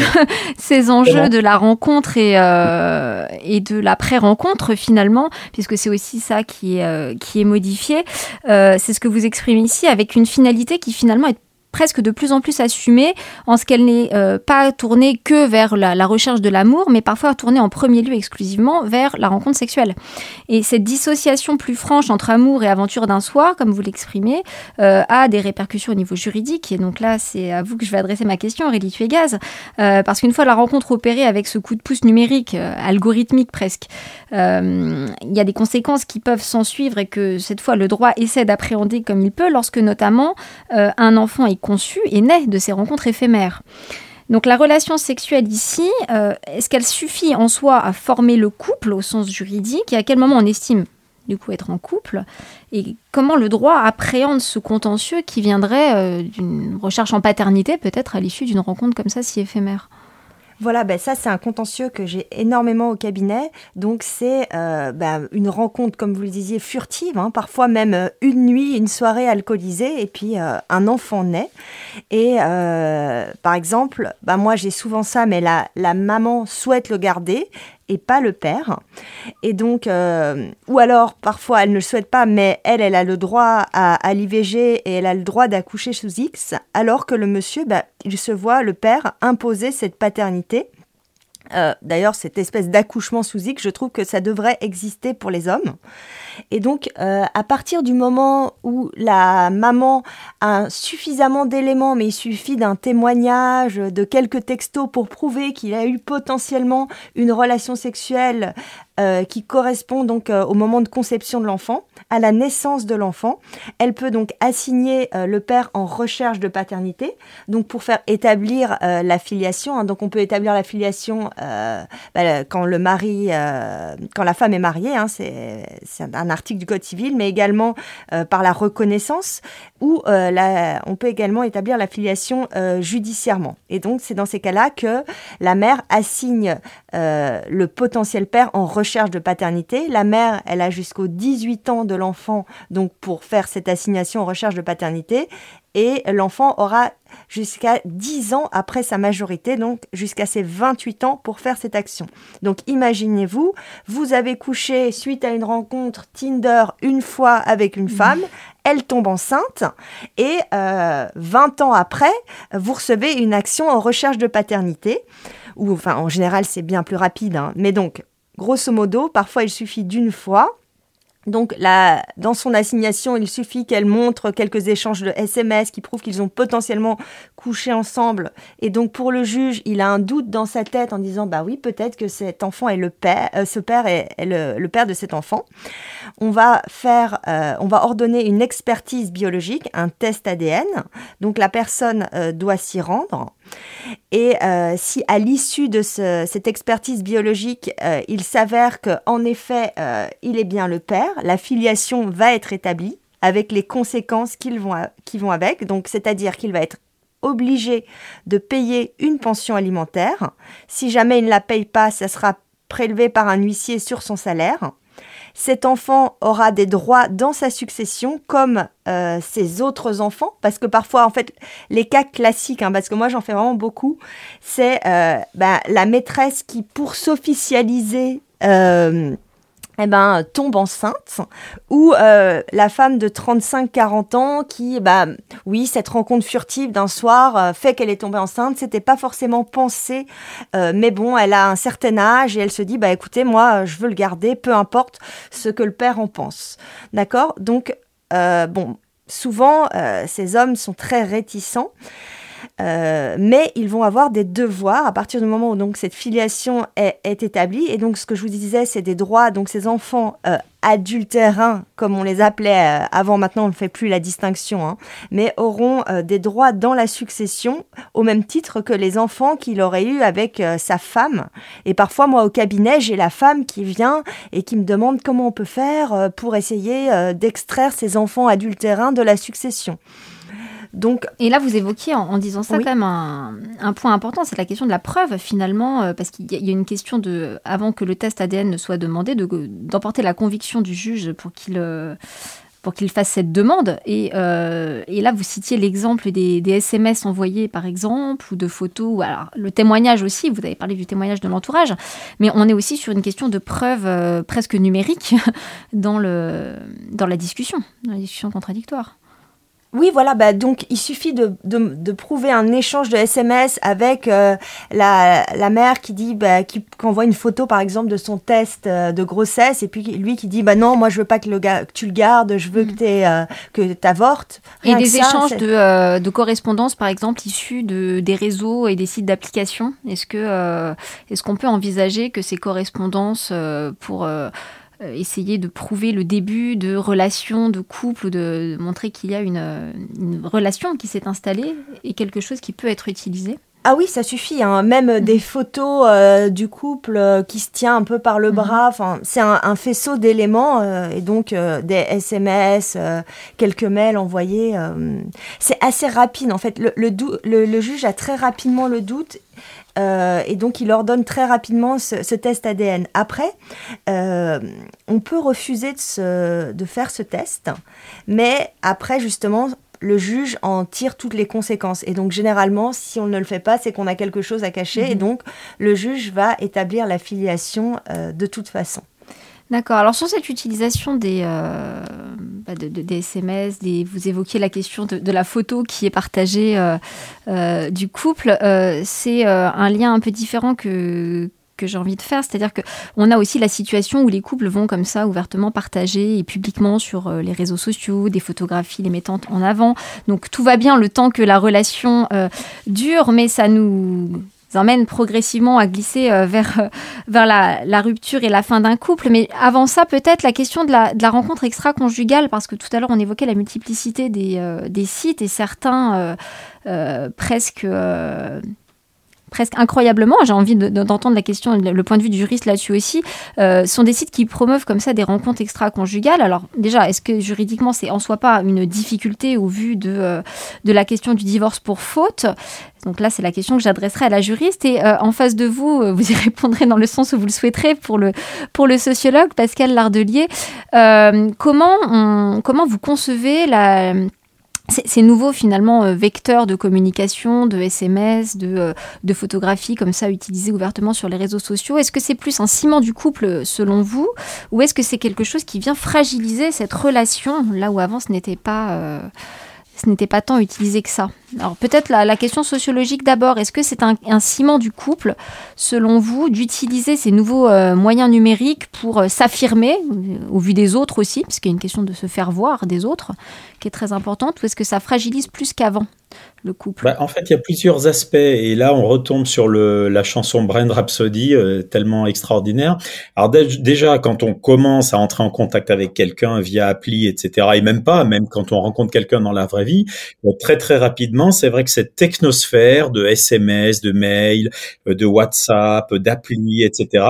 ces enjeux de la rencontre et, euh, et de la pré-rencontre finalement, puisque c'est aussi ça qui est, qui est modifié, c'est ce que vous exprimez ici avec une finalité qui finalement est presque de plus en plus assumée en ce qu'elle n'est euh, pas tournée que vers la, recherche de l'amour, mais parfois tournée en premier lieu exclusivement vers la rencontre sexuelle. Et cette dissociation plus franche entre amour et aventure d'un soir, comme vous l'exprimez, euh, a des répercussions au niveau juridique. Et donc là, c'est à vous que je vais adresser ma question, Aurélie Tuégaz, euh, parce qu'une fois la rencontre opérée avec ce coup de pouce numérique, algorithmique presque, il y a des conséquences qui peuvent s'en suivre et que cette fois le droit essaie d'appréhender comme il peut, lorsque notamment un enfant est conçu et naît de ces rencontres éphémères. Donc la relation sexuelle ici, euh, est-ce qu'elle suffit en soi à former le couple au sens juridique et à quel moment on estime du coup être en couple et comment le droit appréhende ce contentieux qui viendrait euh, d'une recherche en paternité peut-être à l'issue d'une rencontre comme ça si éphémère? Voilà, ben ça c'est un contentieux que j'ai énormément au cabinet. Donc c'est euh, ben, une rencontre, comme vous le disiez, furtive, hein, parfois même euh, une nuit, une soirée alcoolisée, et puis euh, un enfant naît. Et par exemple, ben, moi j'ai souvent ça, mais la, la maman souhaite le garder et pas le père. Et donc, euh, ou alors parfois elle ne le souhaite pas, mais elle, elle a le droit à, l'IVG et elle a le droit d'accoucher sous X, alors que le monsieur, bah, il se voit, le père, imposer cette paternité. Euh, d'ailleurs, cette espèce d'accouchement sous X, je trouve que ça devrait exister pour les hommes. Et donc, euh, à partir du moment où la maman a suffisamment d'éléments, mais il suffit d'un témoignage, de quelques textos pour prouver qu'il a eu potentiellement une relation sexuelle euh, qui correspond donc euh, au moment de conception de l'enfant, à la naissance de l'enfant. Elle peut donc assigner le père en recherche de paternité, donc pour faire établir la filiation. Hein. donc on peut établir la filiation bah, quand le mari, quand la femme est mariée. Hein, c'est un article du Code civil, mais également euh, par la reconnaissance, ou euh, on peut également établir la filiation euh, judiciairement. Et donc, c'est dans ces cas-là que la mère assigne le potentiel père en recherche de paternité. La mère, elle a jusqu'aux 18 ans de l'enfant donc pour faire cette assignation en recherche de paternité et l'enfant aura jusqu'à 10 ans après sa majorité, donc jusqu'à ses 28 ans pour faire cette action. Donc imaginez-vous, vous avez couché suite à une rencontre Tinder une fois avec une femme, elle tombe enceinte et 20 euh, ans après, vous recevez une action en recherche de paternité, ou enfin en général c'est bien plus rapide, hein. mais donc grosso modo, parfois il suffit d'une fois donc là, dans son assignation, il suffit qu'elle montre quelques échanges de SMS qui prouvent qu'ils ont potentiellement couché ensemble. Et donc pour le juge, il a un doute dans sa tête en disant bah oui, peut-être que cet enfant est le père, euh, ce père est, le, père de cet enfant. On va faire, euh, on va ordonner une expertise biologique, un test ADN. Donc la personne euh, doit s'y rendre. Et euh, si à l'issue de cette expertise biologique, euh, il s'avère qu'en effet, euh, il est bien le père, la filiation va être établie avec les conséquences qui vont, vont avec. Donc, c'est-à-dire qu'il va être obligé de payer une pension alimentaire. Si jamais il ne la paye pas, ça sera prélevé par un huissier sur son salaire. Cet enfant aura des droits dans sa succession comme euh, ses autres enfants, parce que parfois, en fait, les cas classiques, hein, parce que moi j'en fais vraiment beaucoup, c'est euh, bah, la maîtresse qui, pour s'officialiser, euh, eh ben, tombe enceinte, ou euh, la femme de 35-40 ans qui, bah, oui, cette rencontre furtive d'un soir euh, fait qu'elle est tombée enceinte, c'était pas forcément pensé, euh, mais bon, elle a un certain âge et elle se dit, bah écoutez, moi, je veux le garder, peu importe ce que le père en pense. D'accord? Donc, bon, souvent, ces hommes sont très réticents. Euh, mais ils vont avoir des devoirs à partir du moment où donc cette filiation est, établie. Et donc ce que je vous disais, c'est des droits. Donc ces enfants euh, adultérins, comme on les appelait euh, avant, maintenant on ne fait plus la distinction, hein, mais auront des droits dans la succession au même titre que les enfants qu'il aurait eu avec sa femme. Et parfois, moi au cabinet, j'ai la femme qui vient et qui me demande comment on peut faire pour essayer d'extraire ces enfants adultérins de la succession. Donc, et là, vous évoquiez en, disant ça quand même un, point important, c'est la question de la preuve finalement, euh, parce qu'il y, a une question de, avant que le test ADN ne soit demandé, d'emporter la conviction du juge pour qu'il euh, pour qu'il fasse cette demande. Et, euh, et là, vous citiez l'exemple des, des, SMS envoyés, par exemple, ou de photos. Alors, le témoignage aussi, vous avez parlé du témoignage de l'entourage, mais on est aussi sur une question de preuve presque numérique [laughs] dans, le, dans la discussion, dans la discussion contradictoire. Oui, voilà, bah, donc il suffit de, de, prouver un échange de SMS avec euh, la, la, mère qui dit, bah, qui, envoie une photo par exemple de son test euh, de grossesse et puis lui qui dit, bah non, moi je veux pas que, le tu le gardes, je veux que tu euh, que avortes. Et des échanges de, de, correspondance par exemple issus de, des réseaux et des sites d'application. Est-ce que est-ce qu'on peut envisager que ces correspondances pour euh, essayer de prouver le début de relation, de couple, ou de, montrer qu'il y a une, relation qui s'est installée et quelque chose qui peut être utilisé ah oui, ça suffit. Hein. Même mm. des photos euh, du couple euh, qui se tient un peu par le mm. bras. Enfin, c'est un, faisceau d'éléments et donc des SMS, quelques mails envoyés. c'est assez rapide en fait. Le, le, juge a très rapidement le doute euh, et donc, il ordonne très rapidement ce, test ADN. Après, euh, on peut refuser de, faire ce test, mais après, justement, le juge en tire toutes les conséquences. Et donc, généralement, si on ne le fait pas, c'est qu'on a quelque chose à cacher. Et mhm. donc, le juge va établir la filiation euh, de toute façon. D'accord. Alors sur cette utilisation des, euh, bah, SMS, vous évoquiez la question de, la photo qui est partagée euh, euh, du couple. c'est un lien un peu différent que que j'ai envie de faire, c'est-à-dire que on a aussi la situation où les couples vont comme ça ouvertement partager et publiquement sur les réseaux sociaux des photographies les mettant en avant. Donc tout va bien le temps que la relation dure, mais ça nous emmène progressivement à glisser euh, vers, euh, la, rupture et la fin d'un couple. Mais avant ça, peut-être la question de la, rencontre extra-conjugale, parce que tout à l'heure, on évoquait la multiplicité des, euh, des sites et certains presque presque incroyablement, j'ai envie d'entendre la question, le point de vue du juriste là-dessus aussi, euh, sont des sites qui promeuvent comme ça des rencontres extra-conjugales. Alors déjà, est-ce que juridiquement c'est en soi pas une difficulté au vu de, euh, de la question du divorce pour faute? Donc là, c'est la question que j'adresserai à la juriste. Et euh, en face de vous, vous y [laughs] répondrez dans le sens où vous le souhaiterez pour le, pour le sociologue Pascal Lardelier. comment, comment vous concevez la ces nouveaux finalement euh, vecteurs de communication, de SMS, de, euh, de photographie comme ça utilisés ouvertement sur les réseaux sociaux, est-ce que c'est plus un ciment du couple selon vous ou est-ce que c'est quelque chose qui vient fragiliser cette relation là où avant ce n'était pas... Euh, ce n'était pas tant utilisé que ça? Alors peut-être la, question sociologique d'abord, est-ce que c'est un, ciment du couple, selon vous, d'utiliser ces nouveaux euh, moyens numériques pour euh, s'affirmer, au vu des autres aussi, parce qu'il y a une question de se faire voir des autres, qui est très importante, ou est-ce que ça fragilise plus qu'avant le couple? Bah, En fait, il y a plusieurs aspects. Et là, on retombe sur la chanson Brain Rhapsody, euh, tellement extraordinaire. Alors déjà, quand on commence à entrer en contact avec quelqu'un via appli, etc., et même pas, même quand on rencontre quelqu'un dans la vraie vie, euh, très très rapidement, c'est vrai que cette technosphère de SMS, de mail, euh, de WhatsApp, d'appli, etc.,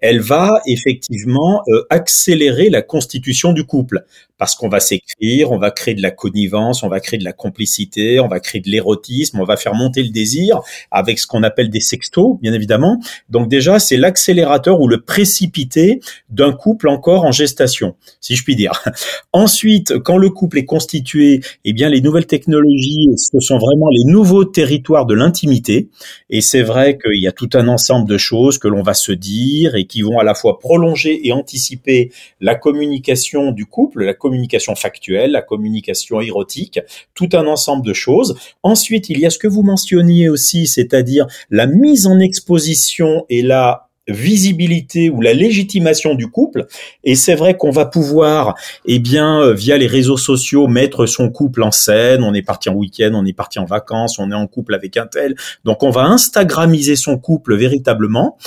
elle va effectivement accélérer la constitution du couple parce qu'on va s'écrire, on va créer de la connivence, on va créer de la complicité, on va créer de l'érotisme, on va faire monter le désir avec ce qu'on appelle des sextos, bien évidemment. Donc déjà, c'est l'accélérateur ou le précipité d'un couple encore en gestation, si je puis dire. [laughs] Ensuite, quand le couple est constitué, eh bien les nouvelles technologies, ce sont vraiment les nouveaux territoires de l'intimité. Et c'est vrai qu'il y a tout un ensemble de choses que l'on va se dire et qui vont à la fois prolonger et anticiper la communication du couple, factuelle, la communication érotique, tout un ensemble de choses. Ensuite, il y a ce que vous mentionniez aussi, c'est-à-dire la mise en exposition et la visibilité ou la légitimation du couple. Et c'est vrai qu'on va pouvoir, eh bien, euh, via les réseaux sociaux, mettre son couple en scène. On est parti en week-end, on est parti en vacances, on est en couple avec un tel. Donc, on va instagramiser son couple véritablement.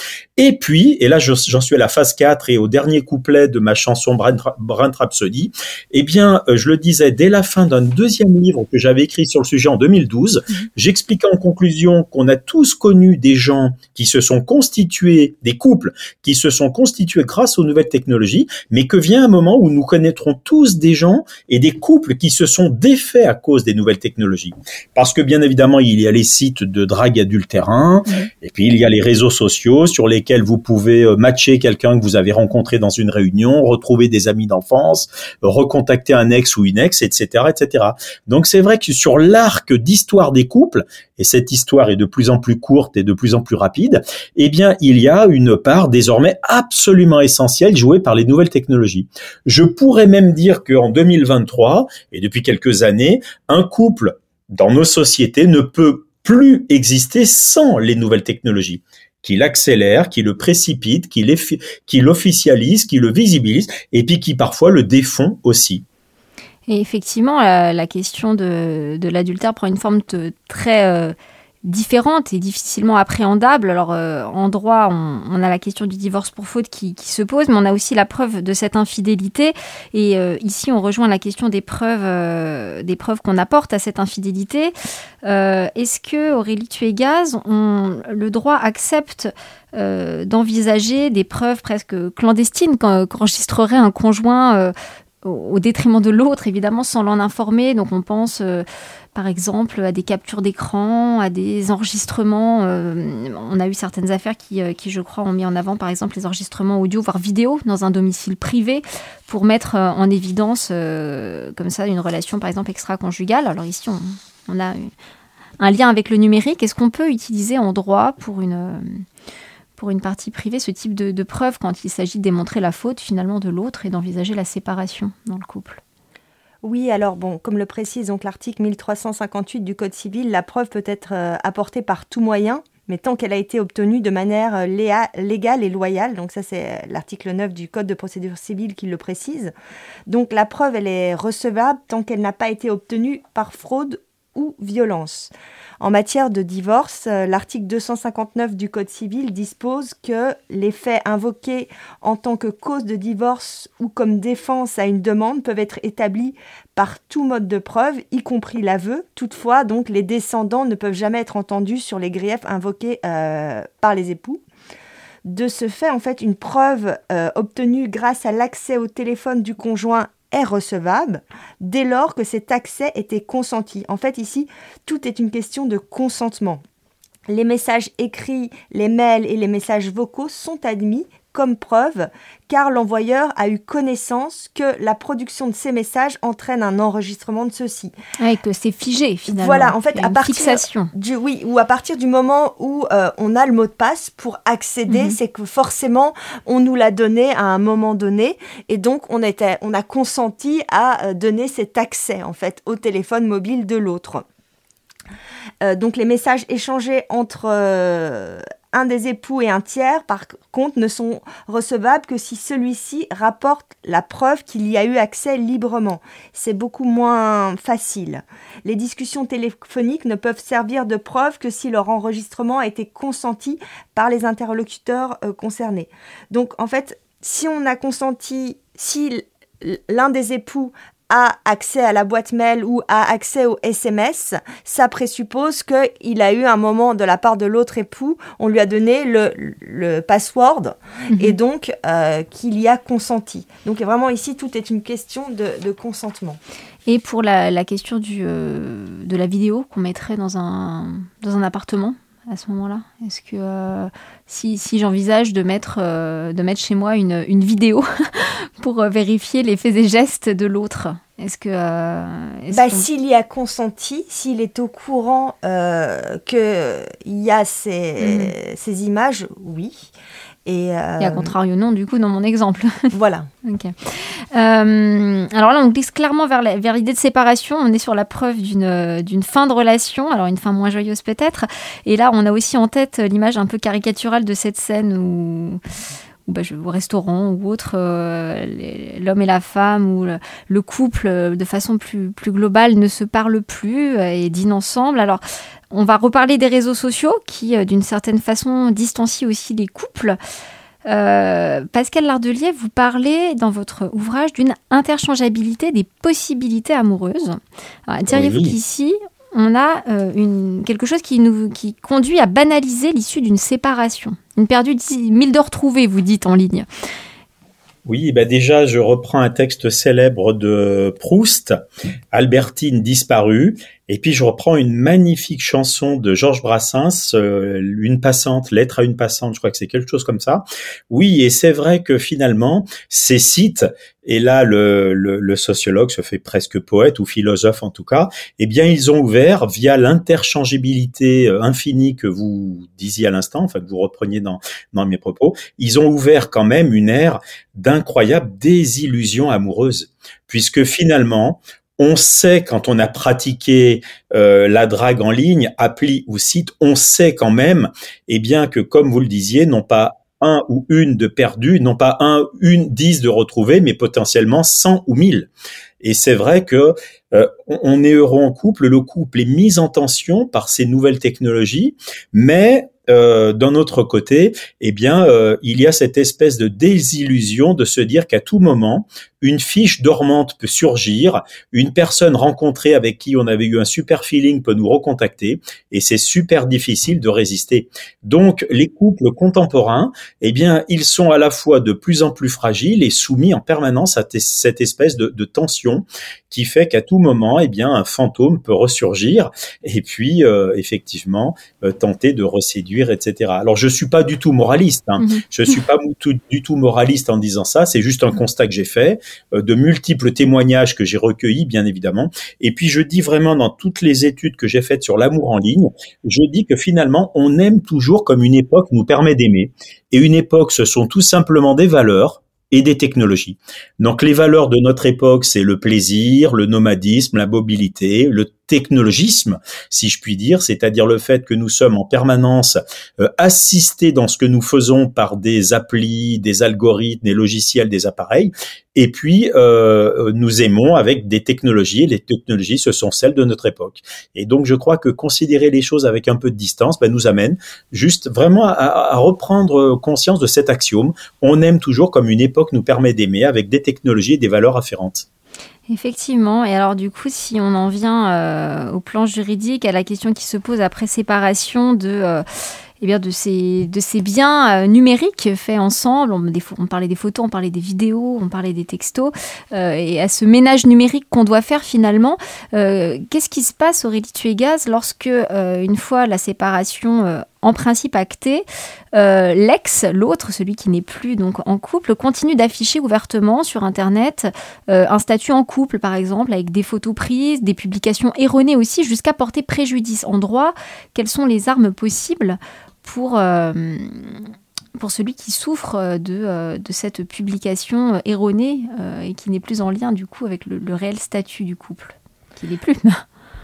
Et puis, et là, j'en suis à la phase 4 et au dernier couplet de ma chanson Brain Rhapsody, eh bien, euh, je le disais, dès la fin d'un deuxième livre que j'avais écrit sur le sujet en 2012, mhm. j'expliquais en conclusion qu'on a tous connu des gens qui se sont constitués des couples qui se sont constitués grâce aux nouvelles technologies, mais que vient un moment où nous connaîtrons tous des gens et des couples qui se sont défaits à cause des nouvelles technologies. Parce que bien évidemment, il y a les sites de drague adultérin, et puis il y a les réseaux sociaux sur lesquels vous pouvez euh, matcher quelqu'un que vous avez rencontré dans une réunion, retrouver des amis d'enfance, recontacter un ex ou une ex, etc., etc. Donc c'est vrai que sur l'arc d'histoire des couples, et cette histoire est de plus en plus courte et de plus en plus rapide, eh bien il y a une une part désormais absolument essentielle jouée par les nouvelles technologies. Je pourrais même dire qu'en 2023, et depuis quelques années, un couple dans nos sociétés ne peut plus exister sans les nouvelles technologies qui l'accélère, qui le précipite, qui l'officialise, qui le visibilise, et puis qui parfois le défont aussi. Et effectivement, la, question de, l'adultère prend une forme très euh, différentes et difficilement appréhendables. Alors euh, en droit, on, a la question du divorce pour faute qui, se pose, mais on a aussi la preuve de cette infidélité. Et euh, ici, on rejoint la question des preuves, euh, des preuves qu'on apporte à cette infidélité. Est-ce que Aurélie Tuégaz, on, le droit accepte d'envisager des preuves presque clandestines qu'enregistrerait un conjoint au détriment de l'autre, évidemment, sans l'en informer. Donc on pense par exemple à des captures d'écran, à des enregistrements. Euh, on a eu certaines affaires euh, qui, je crois, ont mis en avant, par exemple, les enregistrements audio, voire vidéo, dans un domicile privé, pour mettre euh, en évidence, comme ça, une relation, par exemple, extra-conjugale. Alors ici, on, a un lien avec le numérique. Est-ce qu'on peut utiliser en droit pour une pour une partie privée ce type de, preuve quand il s'agit de démontrer la faute finalement de l'autre et d'envisager la séparation dans le couple oui, alors bon, comme le précise donc l'article 1358 du Code civil, la preuve peut être euh, apportée par tout moyen, mais tant qu'elle a été obtenue de manière euh, légale et loyale. Donc ça, c'est euh, l'article 9 du Code de procédure civile qui le précise. Donc la preuve, elle est recevable tant qu'elle n'a pas été obtenue par fraude ou violence. En matière de divorce, euh, l'article 259 du Code civil dispose que les faits invoqués en tant que cause de divorce ou comme défense à une demande peuvent être établis par tout mode de preuve, y compris l'aveu. Toutefois, donc, les descendants ne peuvent jamais être entendus sur les griefs invoqués euh, par les époux. De ce fait, en fait, une preuve euh, obtenue grâce à l'accès au téléphone du conjoint est recevable dès lors que cet accès était consenti. En fait, ici, tout est une question de consentement. Les messages écrits, les mails et les messages vocaux sont admis comme preuve, car l'envoyeur a eu connaissance que la production de ces messages entraîne un enregistrement de ceux-ci. Et que c'est figé finalement. Voilà, en fait, à partir fixation. du oui, ou à partir du moment où euh, on a le mot de passe pour accéder, mhm. c'est que forcément on nous l'a donné à un moment donné, et donc on était, on a consenti à euh, donner cet accès en fait au téléphone mobile de l'autre. Euh, donc les messages échangés entre un des époux et un tiers, par contre, ne sont recevables que si celui-ci rapporte la preuve qu'il y a eu accès librement. C'est beaucoup moins facile. Les discussions téléphoniques ne peuvent servir de preuve que si leur enregistrement a été consenti par les interlocuteurs euh, concernés. Donc, en fait, si on a consenti, si l'un des époux a accès à la boîte mail ou a accès au SMS, ça présuppose qu'il a eu un moment de la part de l'autre époux, on lui a donné le, le password mhm. et donc euh, qu'il y a consenti. Donc vraiment ici, tout est une question de, consentement. Et pour la, question du, euh, de la vidéo qu'on mettrait dans un, dans un appartement, à ce moment-là Est-ce que euh, si, si j'envisage de mettre, euh, de mettre chez moi une, une vidéo [laughs] pour euh, vérifier les faits et gestes de l'autre, est-ce que... bah, S'il y a consenti, s'il est au courant qu'il y a ces, mhm. ces images, oui. Et, à contrario, non, du coup, dans mon exemple. [laughs] Voilà. ok. Euh, alors là, on glisse clairement vers l'idée de séparation. On est sur la preuve d'une fin de relation, alors une fin moins joyeuse peut-être. Et là, on a aussi en tête l'image un peu caricaturale de cette scène où bah, au restaurant ou autre, euh, l'homme et la femme ou le, couple, de façon plus, plus globale, ne se parlent plus et dînent ensemble. Alors, on va reparler des réseaux sociaux qui, euh, d'une certaine façon, distancient aussi les couples. Euh, Pascal Lardelier, vous parlez dans votre ouvrage d'une interchangeabilité des possibilités amoureuses. Diriez-vous qu'ici, on a euh, une, quelque chose qui nous qui conduit à banaliser l'issue d'une séparation? Une perdue de mille de retrouvés, vous dites en ligne. Oui, bah déjà, je reprends un texte célèbre de Proust, Albertine disparue, et puis je reprends une magnifique chanson de Georges Brassens, euh, Une passante, Lettre à une passante, je crois que c'est quelque chose comme ça. Oui, et c'est vrai que finalement, ces sites, et là le, le, sociologue se fait presque poète ou philosophe en tout cas, eh bien ils ont ouvert via l'interchangeabilité euh, infinie que vous disiez à l'instant, enfin que vous repreniez dans, dans mes propos, ils ont ouvert quand même une ère d'incroyables désillusions amoureuses, puisque finalement, on sait quand on a pratiqué euh, la drague en ligne, appli ou site, on sait quand même, eh bien que comme vous le disiez, non pas un ou une de perdu, non pas un, une, dix de retrouvé, mais potentiellement cent ou mille. Et c'est vrai que euh, on est heureux en couple, le couple est mis en tension par ces nouvelles technologies, mais euh, d'un autre côté, eh bien, euh, il y a cette espèce de désillusion de se dire qu'à tout moment, une fiche dormante peut surgir, une personne rencontrée avec qui on avait eu un super feeling peut nous recontacter, et c'est super difficile de résister. Donc, les couples contemporains, eh bien, ils sont à la fois de plus en plus fragiles et soumis en permanence à cette espèce de, tension qui fait qu'à tout moment, eh bien, un fantôme peut ressurgir et puis, euh, effectivement, tenter de reséduire etc. Alors je suis pas du tout moraliste. Hein. Mhm. Je suis pas du tout moraliste en disant ça. C'est juste un constat que j'ai fait, euh, de multiples témoignages que j'ai recueillis, bien évidemment. Et puis je dis vraiment dans toutes les études que j'ai faites sur l'amour en ligne, je dis que finalement on aime toujours comme une époque nous permet d'aimer. Et une époque, ce sont tout simplement des valeurs et des technologies. Donc les valeurs de notre époque, c'est le plaisir, le nomadisme, la mobilité, le technologisme, si je puis dire, c'est-à-dire le fait que nous sommes en permanence euh, assistés dans ce que nous faisons par des applis, des algorithmes, des logiciels, des appareils, et puis euh, nous aimons avec des technologies, et les technologies, ce sont celles de notre époque. Et donc je crois que considérer les choses avec un peu de distance ben, nous amène juste vraiment à, à reprendre conscience de cet axiome, on aime toujours comme une époque nous permet d'aimer avec des technologies et des valeurs afférentes. Effectivement. Et alors, du coup, si on en vient euh, au plan juridique, à la question qui se pose après séparation de. Euh, eh bien, de ces, de ces biens euh, numériques faits ensemble. On, parlait des photos, on parlait des vidéos, on parlait des textos. et à ce ménage numérique qu'on doit faire finalement, qu'est-ce qui se passe, Aurélie Tuégaz, lorsque, une fois la séparation en principe acté, euh, l'ex, l'autre, celui qui n'est plus donc en couple, continue d'afficher ouvertement sur Internet euh, un statut en couple, par exemple, avec des photos prises, des publications erronées aussi, jusqu'à porter préjudice en droit. Quelles sont les armes possibles pour euh, celui qui souffre de, de cette publication erronée et qui n'est plus en lien du coup avec le, le réel statut du couple, qui n'est plus?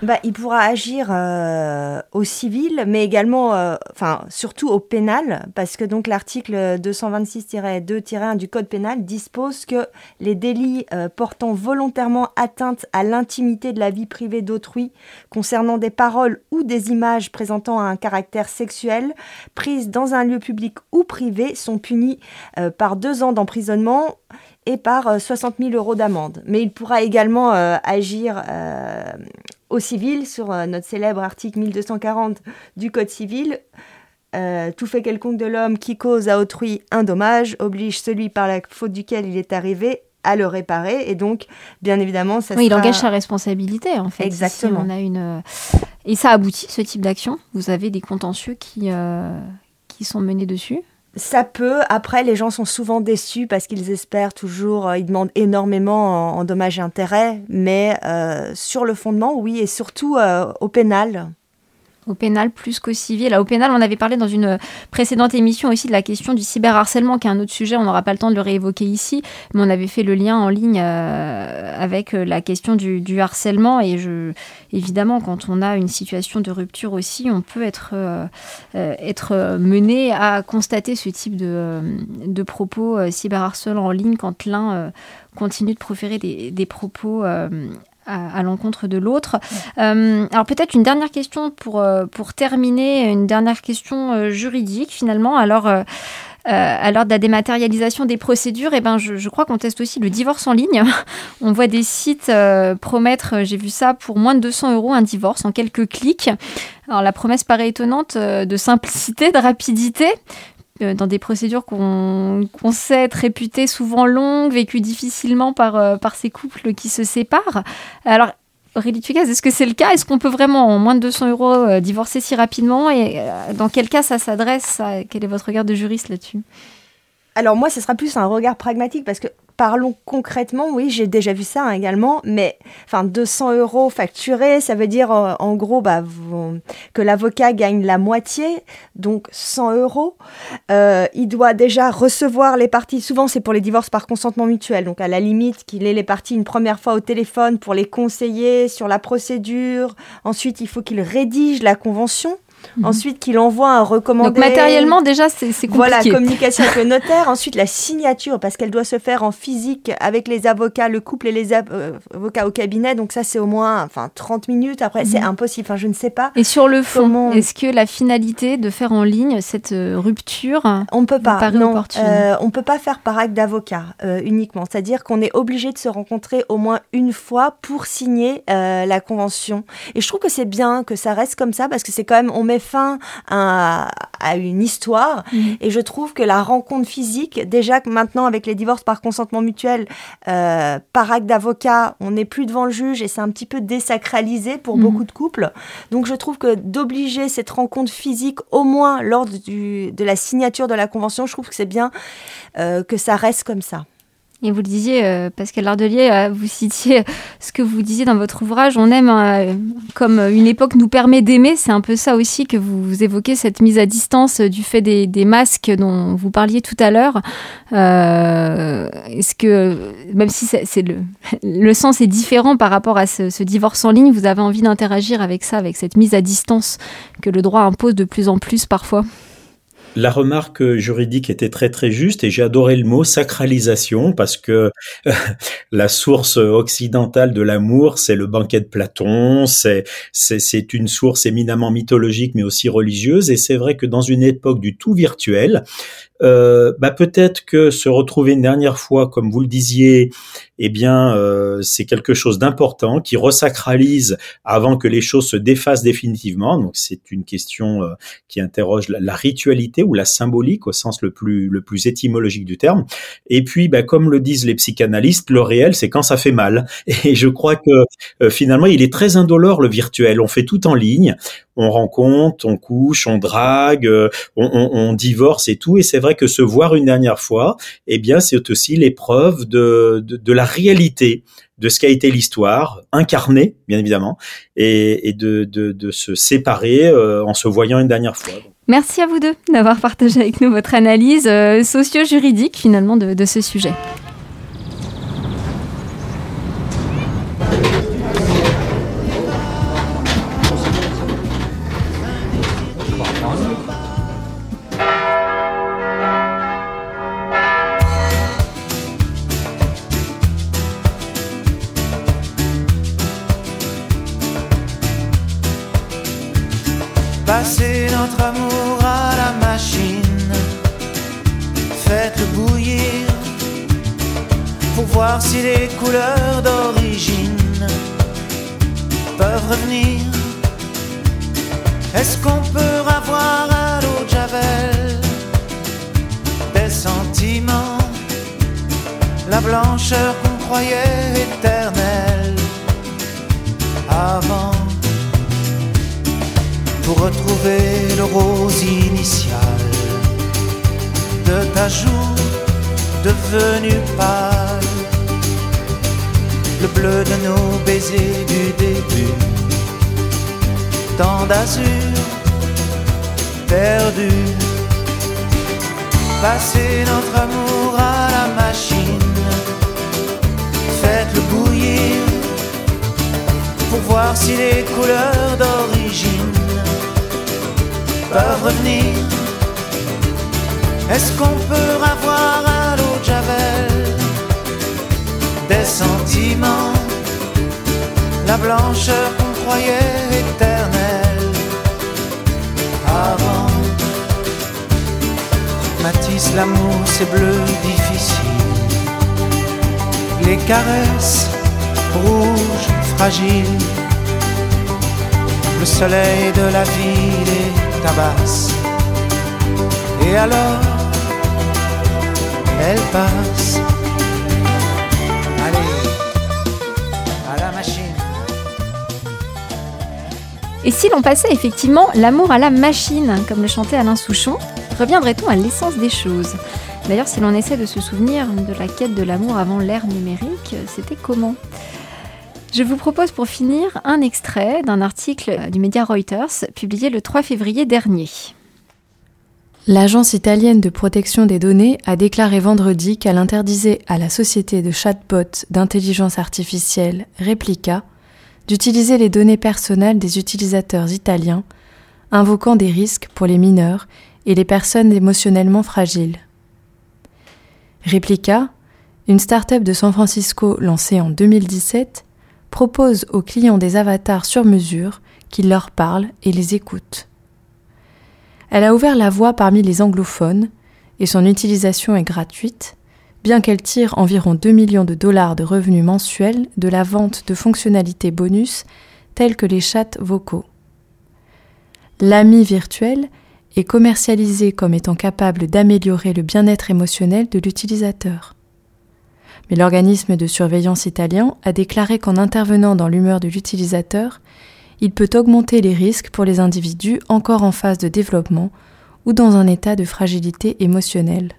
Bah, il pourra agir euh, au civil, mais également, euh, enfin, surtout au pénal, parce que donc l'article 226-2-1 du Code pénal dispose que les délits euh, portant volontairement atteinte à l'intimité de la vie privée d'autrui, concernant des paroles ou des images présentant un caractère sexuel, prises dans un lieu public ou privé, sont punis par deux ans d'emprisonnement et par 60 000 euros d'amende. Mais il pourra également agir au civil sur notre célèbre article 1240 du Code civil. tout fait quelconque de l'homme qui cause à autrui un dommage oblige celui par la faute duquel il est arrivé à le réparer. Et donc, bien évidemment, ça oui, il engage sa responsabilité, en fait. Exactement. on a une... Et ça aboutit, ce type d'action Vous avez des contentieux qui, euh, qui sont menés dessus ça peut. Après, les gens sont souvent déçus parce qu'ils espèrent toujours, euh, ils demandent énormément en, dommages et intérêts. Mais euh, sur le fondement, oui, et surtout au pénal au pénal plus qu'au civil. Au pénal, on avait parlé dans une précédente émission aussi de la question du cyberharcèlement, qui est un autre sujet, on n'aura pas le temps de le réévoquer ici, mais on avait fait le lien en ligne euh, avec euh, la question du, harcèlement. Et je, évidemment, quand on a une situation de rupture aussi, on peut être, euh, être mené à constater ce type de, de propos cyberharcelants en ligne quand l'un continue de proférer des, des propos à, l'encontre de l'autre. Euh, alors peut-être une dernière question pour, euh, pour terminer, une dernière question euh, juridique finalement. Alors à l'heure de la dématérialisation des procédures, eh ben, je, je crois qu'on teste aussi le divorce en ligne. [laughs] On voit des sites promettre, j'ai vu ça, pour moins de 200 euros un divorce en quelques clics. Alors la promesse paraît étonnante de simplicité, de rapidité. Euh, dans des procédures qu'on sait être réputées souvent longues, vécues difficilement par, euh, par ces couples qui se séparent. Alors, Aurélie Tugas, est-ce que c'est le cas? Est-ce qu'on peut vraiment, en moins de 200 euros, euh, divorcer si rapidement? Et dans quel cas ça s'adresse Quel est votre regard de juriste là-dessus? Alors moi, ce sera plus un regard pragmatique parce que parlons concrètement, oui, j'ai déjà vu ça hein, également, mais enfin 200 euros facturés, ça veut dire euh, en gros bah, que l'avocat gagne la moitié, donc 100 euros. Euh, il doit déjà recevoir les parties, souvent c'est pour les divorces par consentement mutuel, donc à la limite qu'il ait les parties une première fois au téléphone pour les conseiller sur la procédure, ensuite il faut qu'il rédige la convention. Mhm. Ensuite, qu'il envoie un recommandé. Donc matériellement, déjà, c'est compliqué. Voilà, [laughs] communication avec le notaire. Ensuite, la signature, parce qu'elle doit se faire en physique avec les avocats, le couple et les euh, avocats au cabinet. Donc ça, c'est au moins enfin, 30 minutes. Après, c'est mhm. impossible. Enfin, je ne sais pas. Et sur le fond, est-ce que la finalité de faire en ligne cette euh, rupture On ne peut pas. Non, euh, on peut pas faire par acte d'avocat uniquement. C'est-à-dire qu'on est obligé de se rencontrer au moins une fois pour signer la convention. Et je trouve que c'est bien que ça reste comme ça parce que c'est quand même on met fin à, une histoire. Mhm. Et je trouve que la rencontre physique, déjà que maintenant avec les divorces par consentement mutuel, euh, par acte d'avocat, on n'est plus devant le juge et c'est un petit peu désacralisé pour mhm. beaucoup de couples. Donc je trouve que d'obliger cette rencontre physique au moins lors de la signature de la convention, je trouve que c'est bien euh, que ça reste comme ça. Et vous le disiez, euh, Pascal Lardelier, euh, vous citiez ce que vous disiez dans votre ouvrage, on aime euh, comme une époque nous permet d'aimer, c'est un peu ça aussi que vous, évoquez, cette mise à distance du fait des, masques dont vous parliez tout à l'heure. Est-ce que, même si le, [laughs] le sens est différent par rapport à ce divorce en ligne, vous avez envie d'interagir avec ça, avec cette mise à distance que le droit impose de plus en plus parfois? La remarque juridique était très très juste et j'ai adoré le mot sacralisation parce que [laughs] la source occidentale de l'amour, c'est le banquet de Platon, c'est c'est une source éminemment mythologique mais aussi religieuse et c'est vrai que dans une époque du tout virtuel, euh, bah peut-être que se retrouver une dernière fois, comme vous le disiez, eh bien, euh, c'est quelque chose d'important qui resacralise avant que les choses se défassent définitivement. Donc, c'est une question euh, qui interroge la, ritualité ou la symbolique au sens le plus le plus étymologique du terme. Et puis, bah, comme le disent les psychanalystes, le réel, c'est quand ça fait mal. Et je crois que euh, finalement, il est très indolore le virtuel. On fait tout en ligne on rencontre, on couche, on drague, euh, on, divorce et tout. Et c'est vrai que se voir une dernière fois, eh bien, c'est aussi l'épreuve de, de, la réalité de ce qu'a été l'histoire, incarnée, bien évidemment, et, de, de, se séparer euh, en se voyant une dernière fois. Merci à vous deux d'avoir partagé avec nous votre analyse euh, socio-juridique finalement de ce sujet. Ta joue devenu pâle, le bleu de nos baisers du début, tant d'azur perdu, passer notre amour à la machine, faites-le bouillir pour voir si les couleurs d'origine peuvent revenir. Est-ce qu'on peut avoir à l'eau de Javel des sentiments, la blancheur qu'on croyait éternelle avant? Matisse, l'amour, c'est bleu difficile. Les caresses rouges, fragiles. Le soleil de la ville les tabasse. Et alors, elle passe. À la machine. Et si l'on passait effectivement l'amour à la machine, comme le chantait Alain Souchon, reviendrait-on à l'essence des choses? D'ailleurs, si l'on essaie de se souvenir de la quête de l'amour avant l'ère numérique, c'était comment? Je vous propose pour finir un extrait d'un article du média Reuters publié le 3 février dernier. L'agence italienne de protection des données a déclaré vendredi qu'elle interdisait à la société de chatbot d'intelligence artificielle Replica d'utiliser les données personnelles des utilisateurs italiens, invoquant des risques pour les mineurs et les personnes émotionnellement fragiles. Replica, une start-up de San Francisco lancée en 2017, propose aux clients des avatars sur mesure qui leur parlent et les écoutent. Elle a ouvert la voie parmi les anglophones et son utilisation est gratuite, bien qu'elle tire environ 2 millions de dollars de revenus mensuels de la vente de fonctionnalités bonus telles que les chats vocaux. L'ami virtuel est commercialisé comme étant capable d'améliorer le bien-être émotionnel de l'utilisateur. Mais l'organisme de surveillance italien a déclaré qu'en intervenant dans l'humeur de l'utilisateur, il peut augmenter les risques pour les individus encore en phase de développement ou dans un état de fragilité émotionnelle.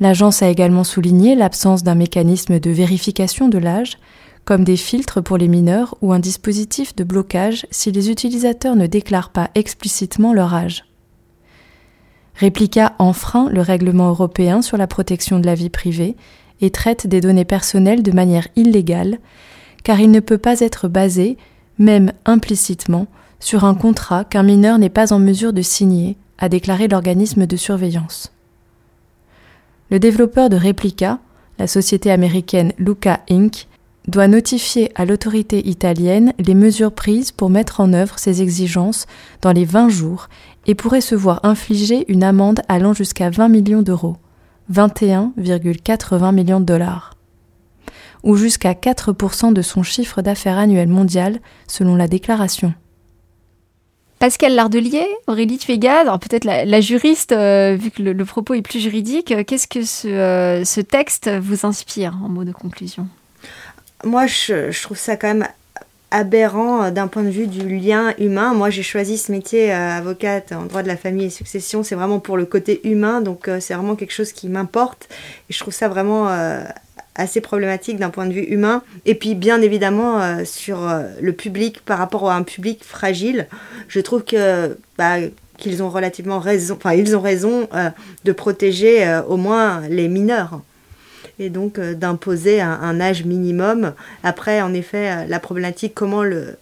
L'agence a également souligné l'absence d'un mécanisme de vérification de l'âge, comme des filtres pour les mineurs ou un dispositif de blocage si les utilisateurs ne déclarent pas explicitement leur âge. Réplica enfreint le règlement européen sur la protection de la vie privée et traite des données personnelles de manière illégale, car il ne peut pas être basé, même implicitement, sur un contrat qu'un mineur n'est pas en mesure de signer, a déclaré l'organisme de surveillance. Le développeur de Replica, la société américaine Luca Inc., doit notifier à l'autorité italienne les mesures prises pour mettre en œuvre ces exigences dans les 20 jours et pourrait se voir infliger une amende allant jusqu'à 20 millions d'euros, 21,80 millions de dollars, ou jusqu'à 4% de son chiffre d'affaires annuel mondial selon la déclaration. Pascal Lardelier, Aurélie Tuégade, alors peut-être la, juriste, euh, vu que le, propos est plus juridique, euh, qu'est-ce que ce, euh, ce texte vous inspire en mot de conclusion? Moi, je, trouve ça quand même aberrant d'un point de vue du lien humain. Moi, j'ai choisi ce métier euh, avocate en droit de la famille et succession. C'est vraiment pour le côté humain, donc euh, c'est vraiment quelque chose qui m'importe. Et je trouve ça vraiment assez problématique d'un point de vue humain. Et puis, bien évidemment, sur le public par rapport à un public fragile, je trouve bah, qu'ils ont relativement raison. Enfin, ils ont raison de protéger au moins les mineurs et donc euh, d'imposer un, âge minimum. Après, en effet, euh, la problématique, comment le,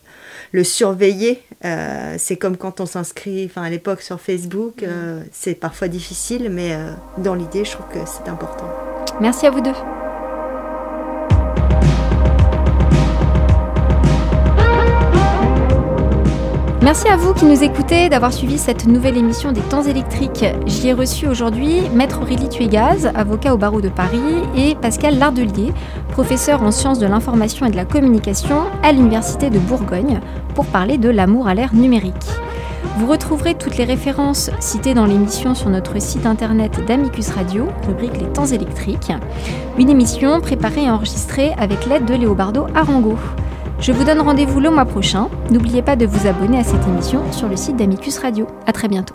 le surveiller, euh, c'est comme quand on s'inscrit, à l'époque sur Facebook, c'est parfois difficile, mais dans l'idée, je trouve que c'est important. Merci à vous deux. Merci à vous qui nous écoutez d'avoir suivi cette nouvelle émission des temps électriques. J'y ai reçu aujourd'hui Maître Aurélie Tuégaz, avocat au barreau de Paris, et Pascal Lardelier, professeur en sciences de l'information et de la communication à l'Université de Bourgogne, pour parler de l'amour à l'ère numérique. Vous retrouverez toutes les références citées dans l'émission sur notre site internet d'Amicus Radio, rubrique Les temps électriques. Une émission préparée et enregistrée avec l'aide de Léobardo Arango. Je vous donne rendez-vous le mois prochain. N'oubliez pas de vous abonner à cette émission sur le site d'Amicus Radio. À très bientôt.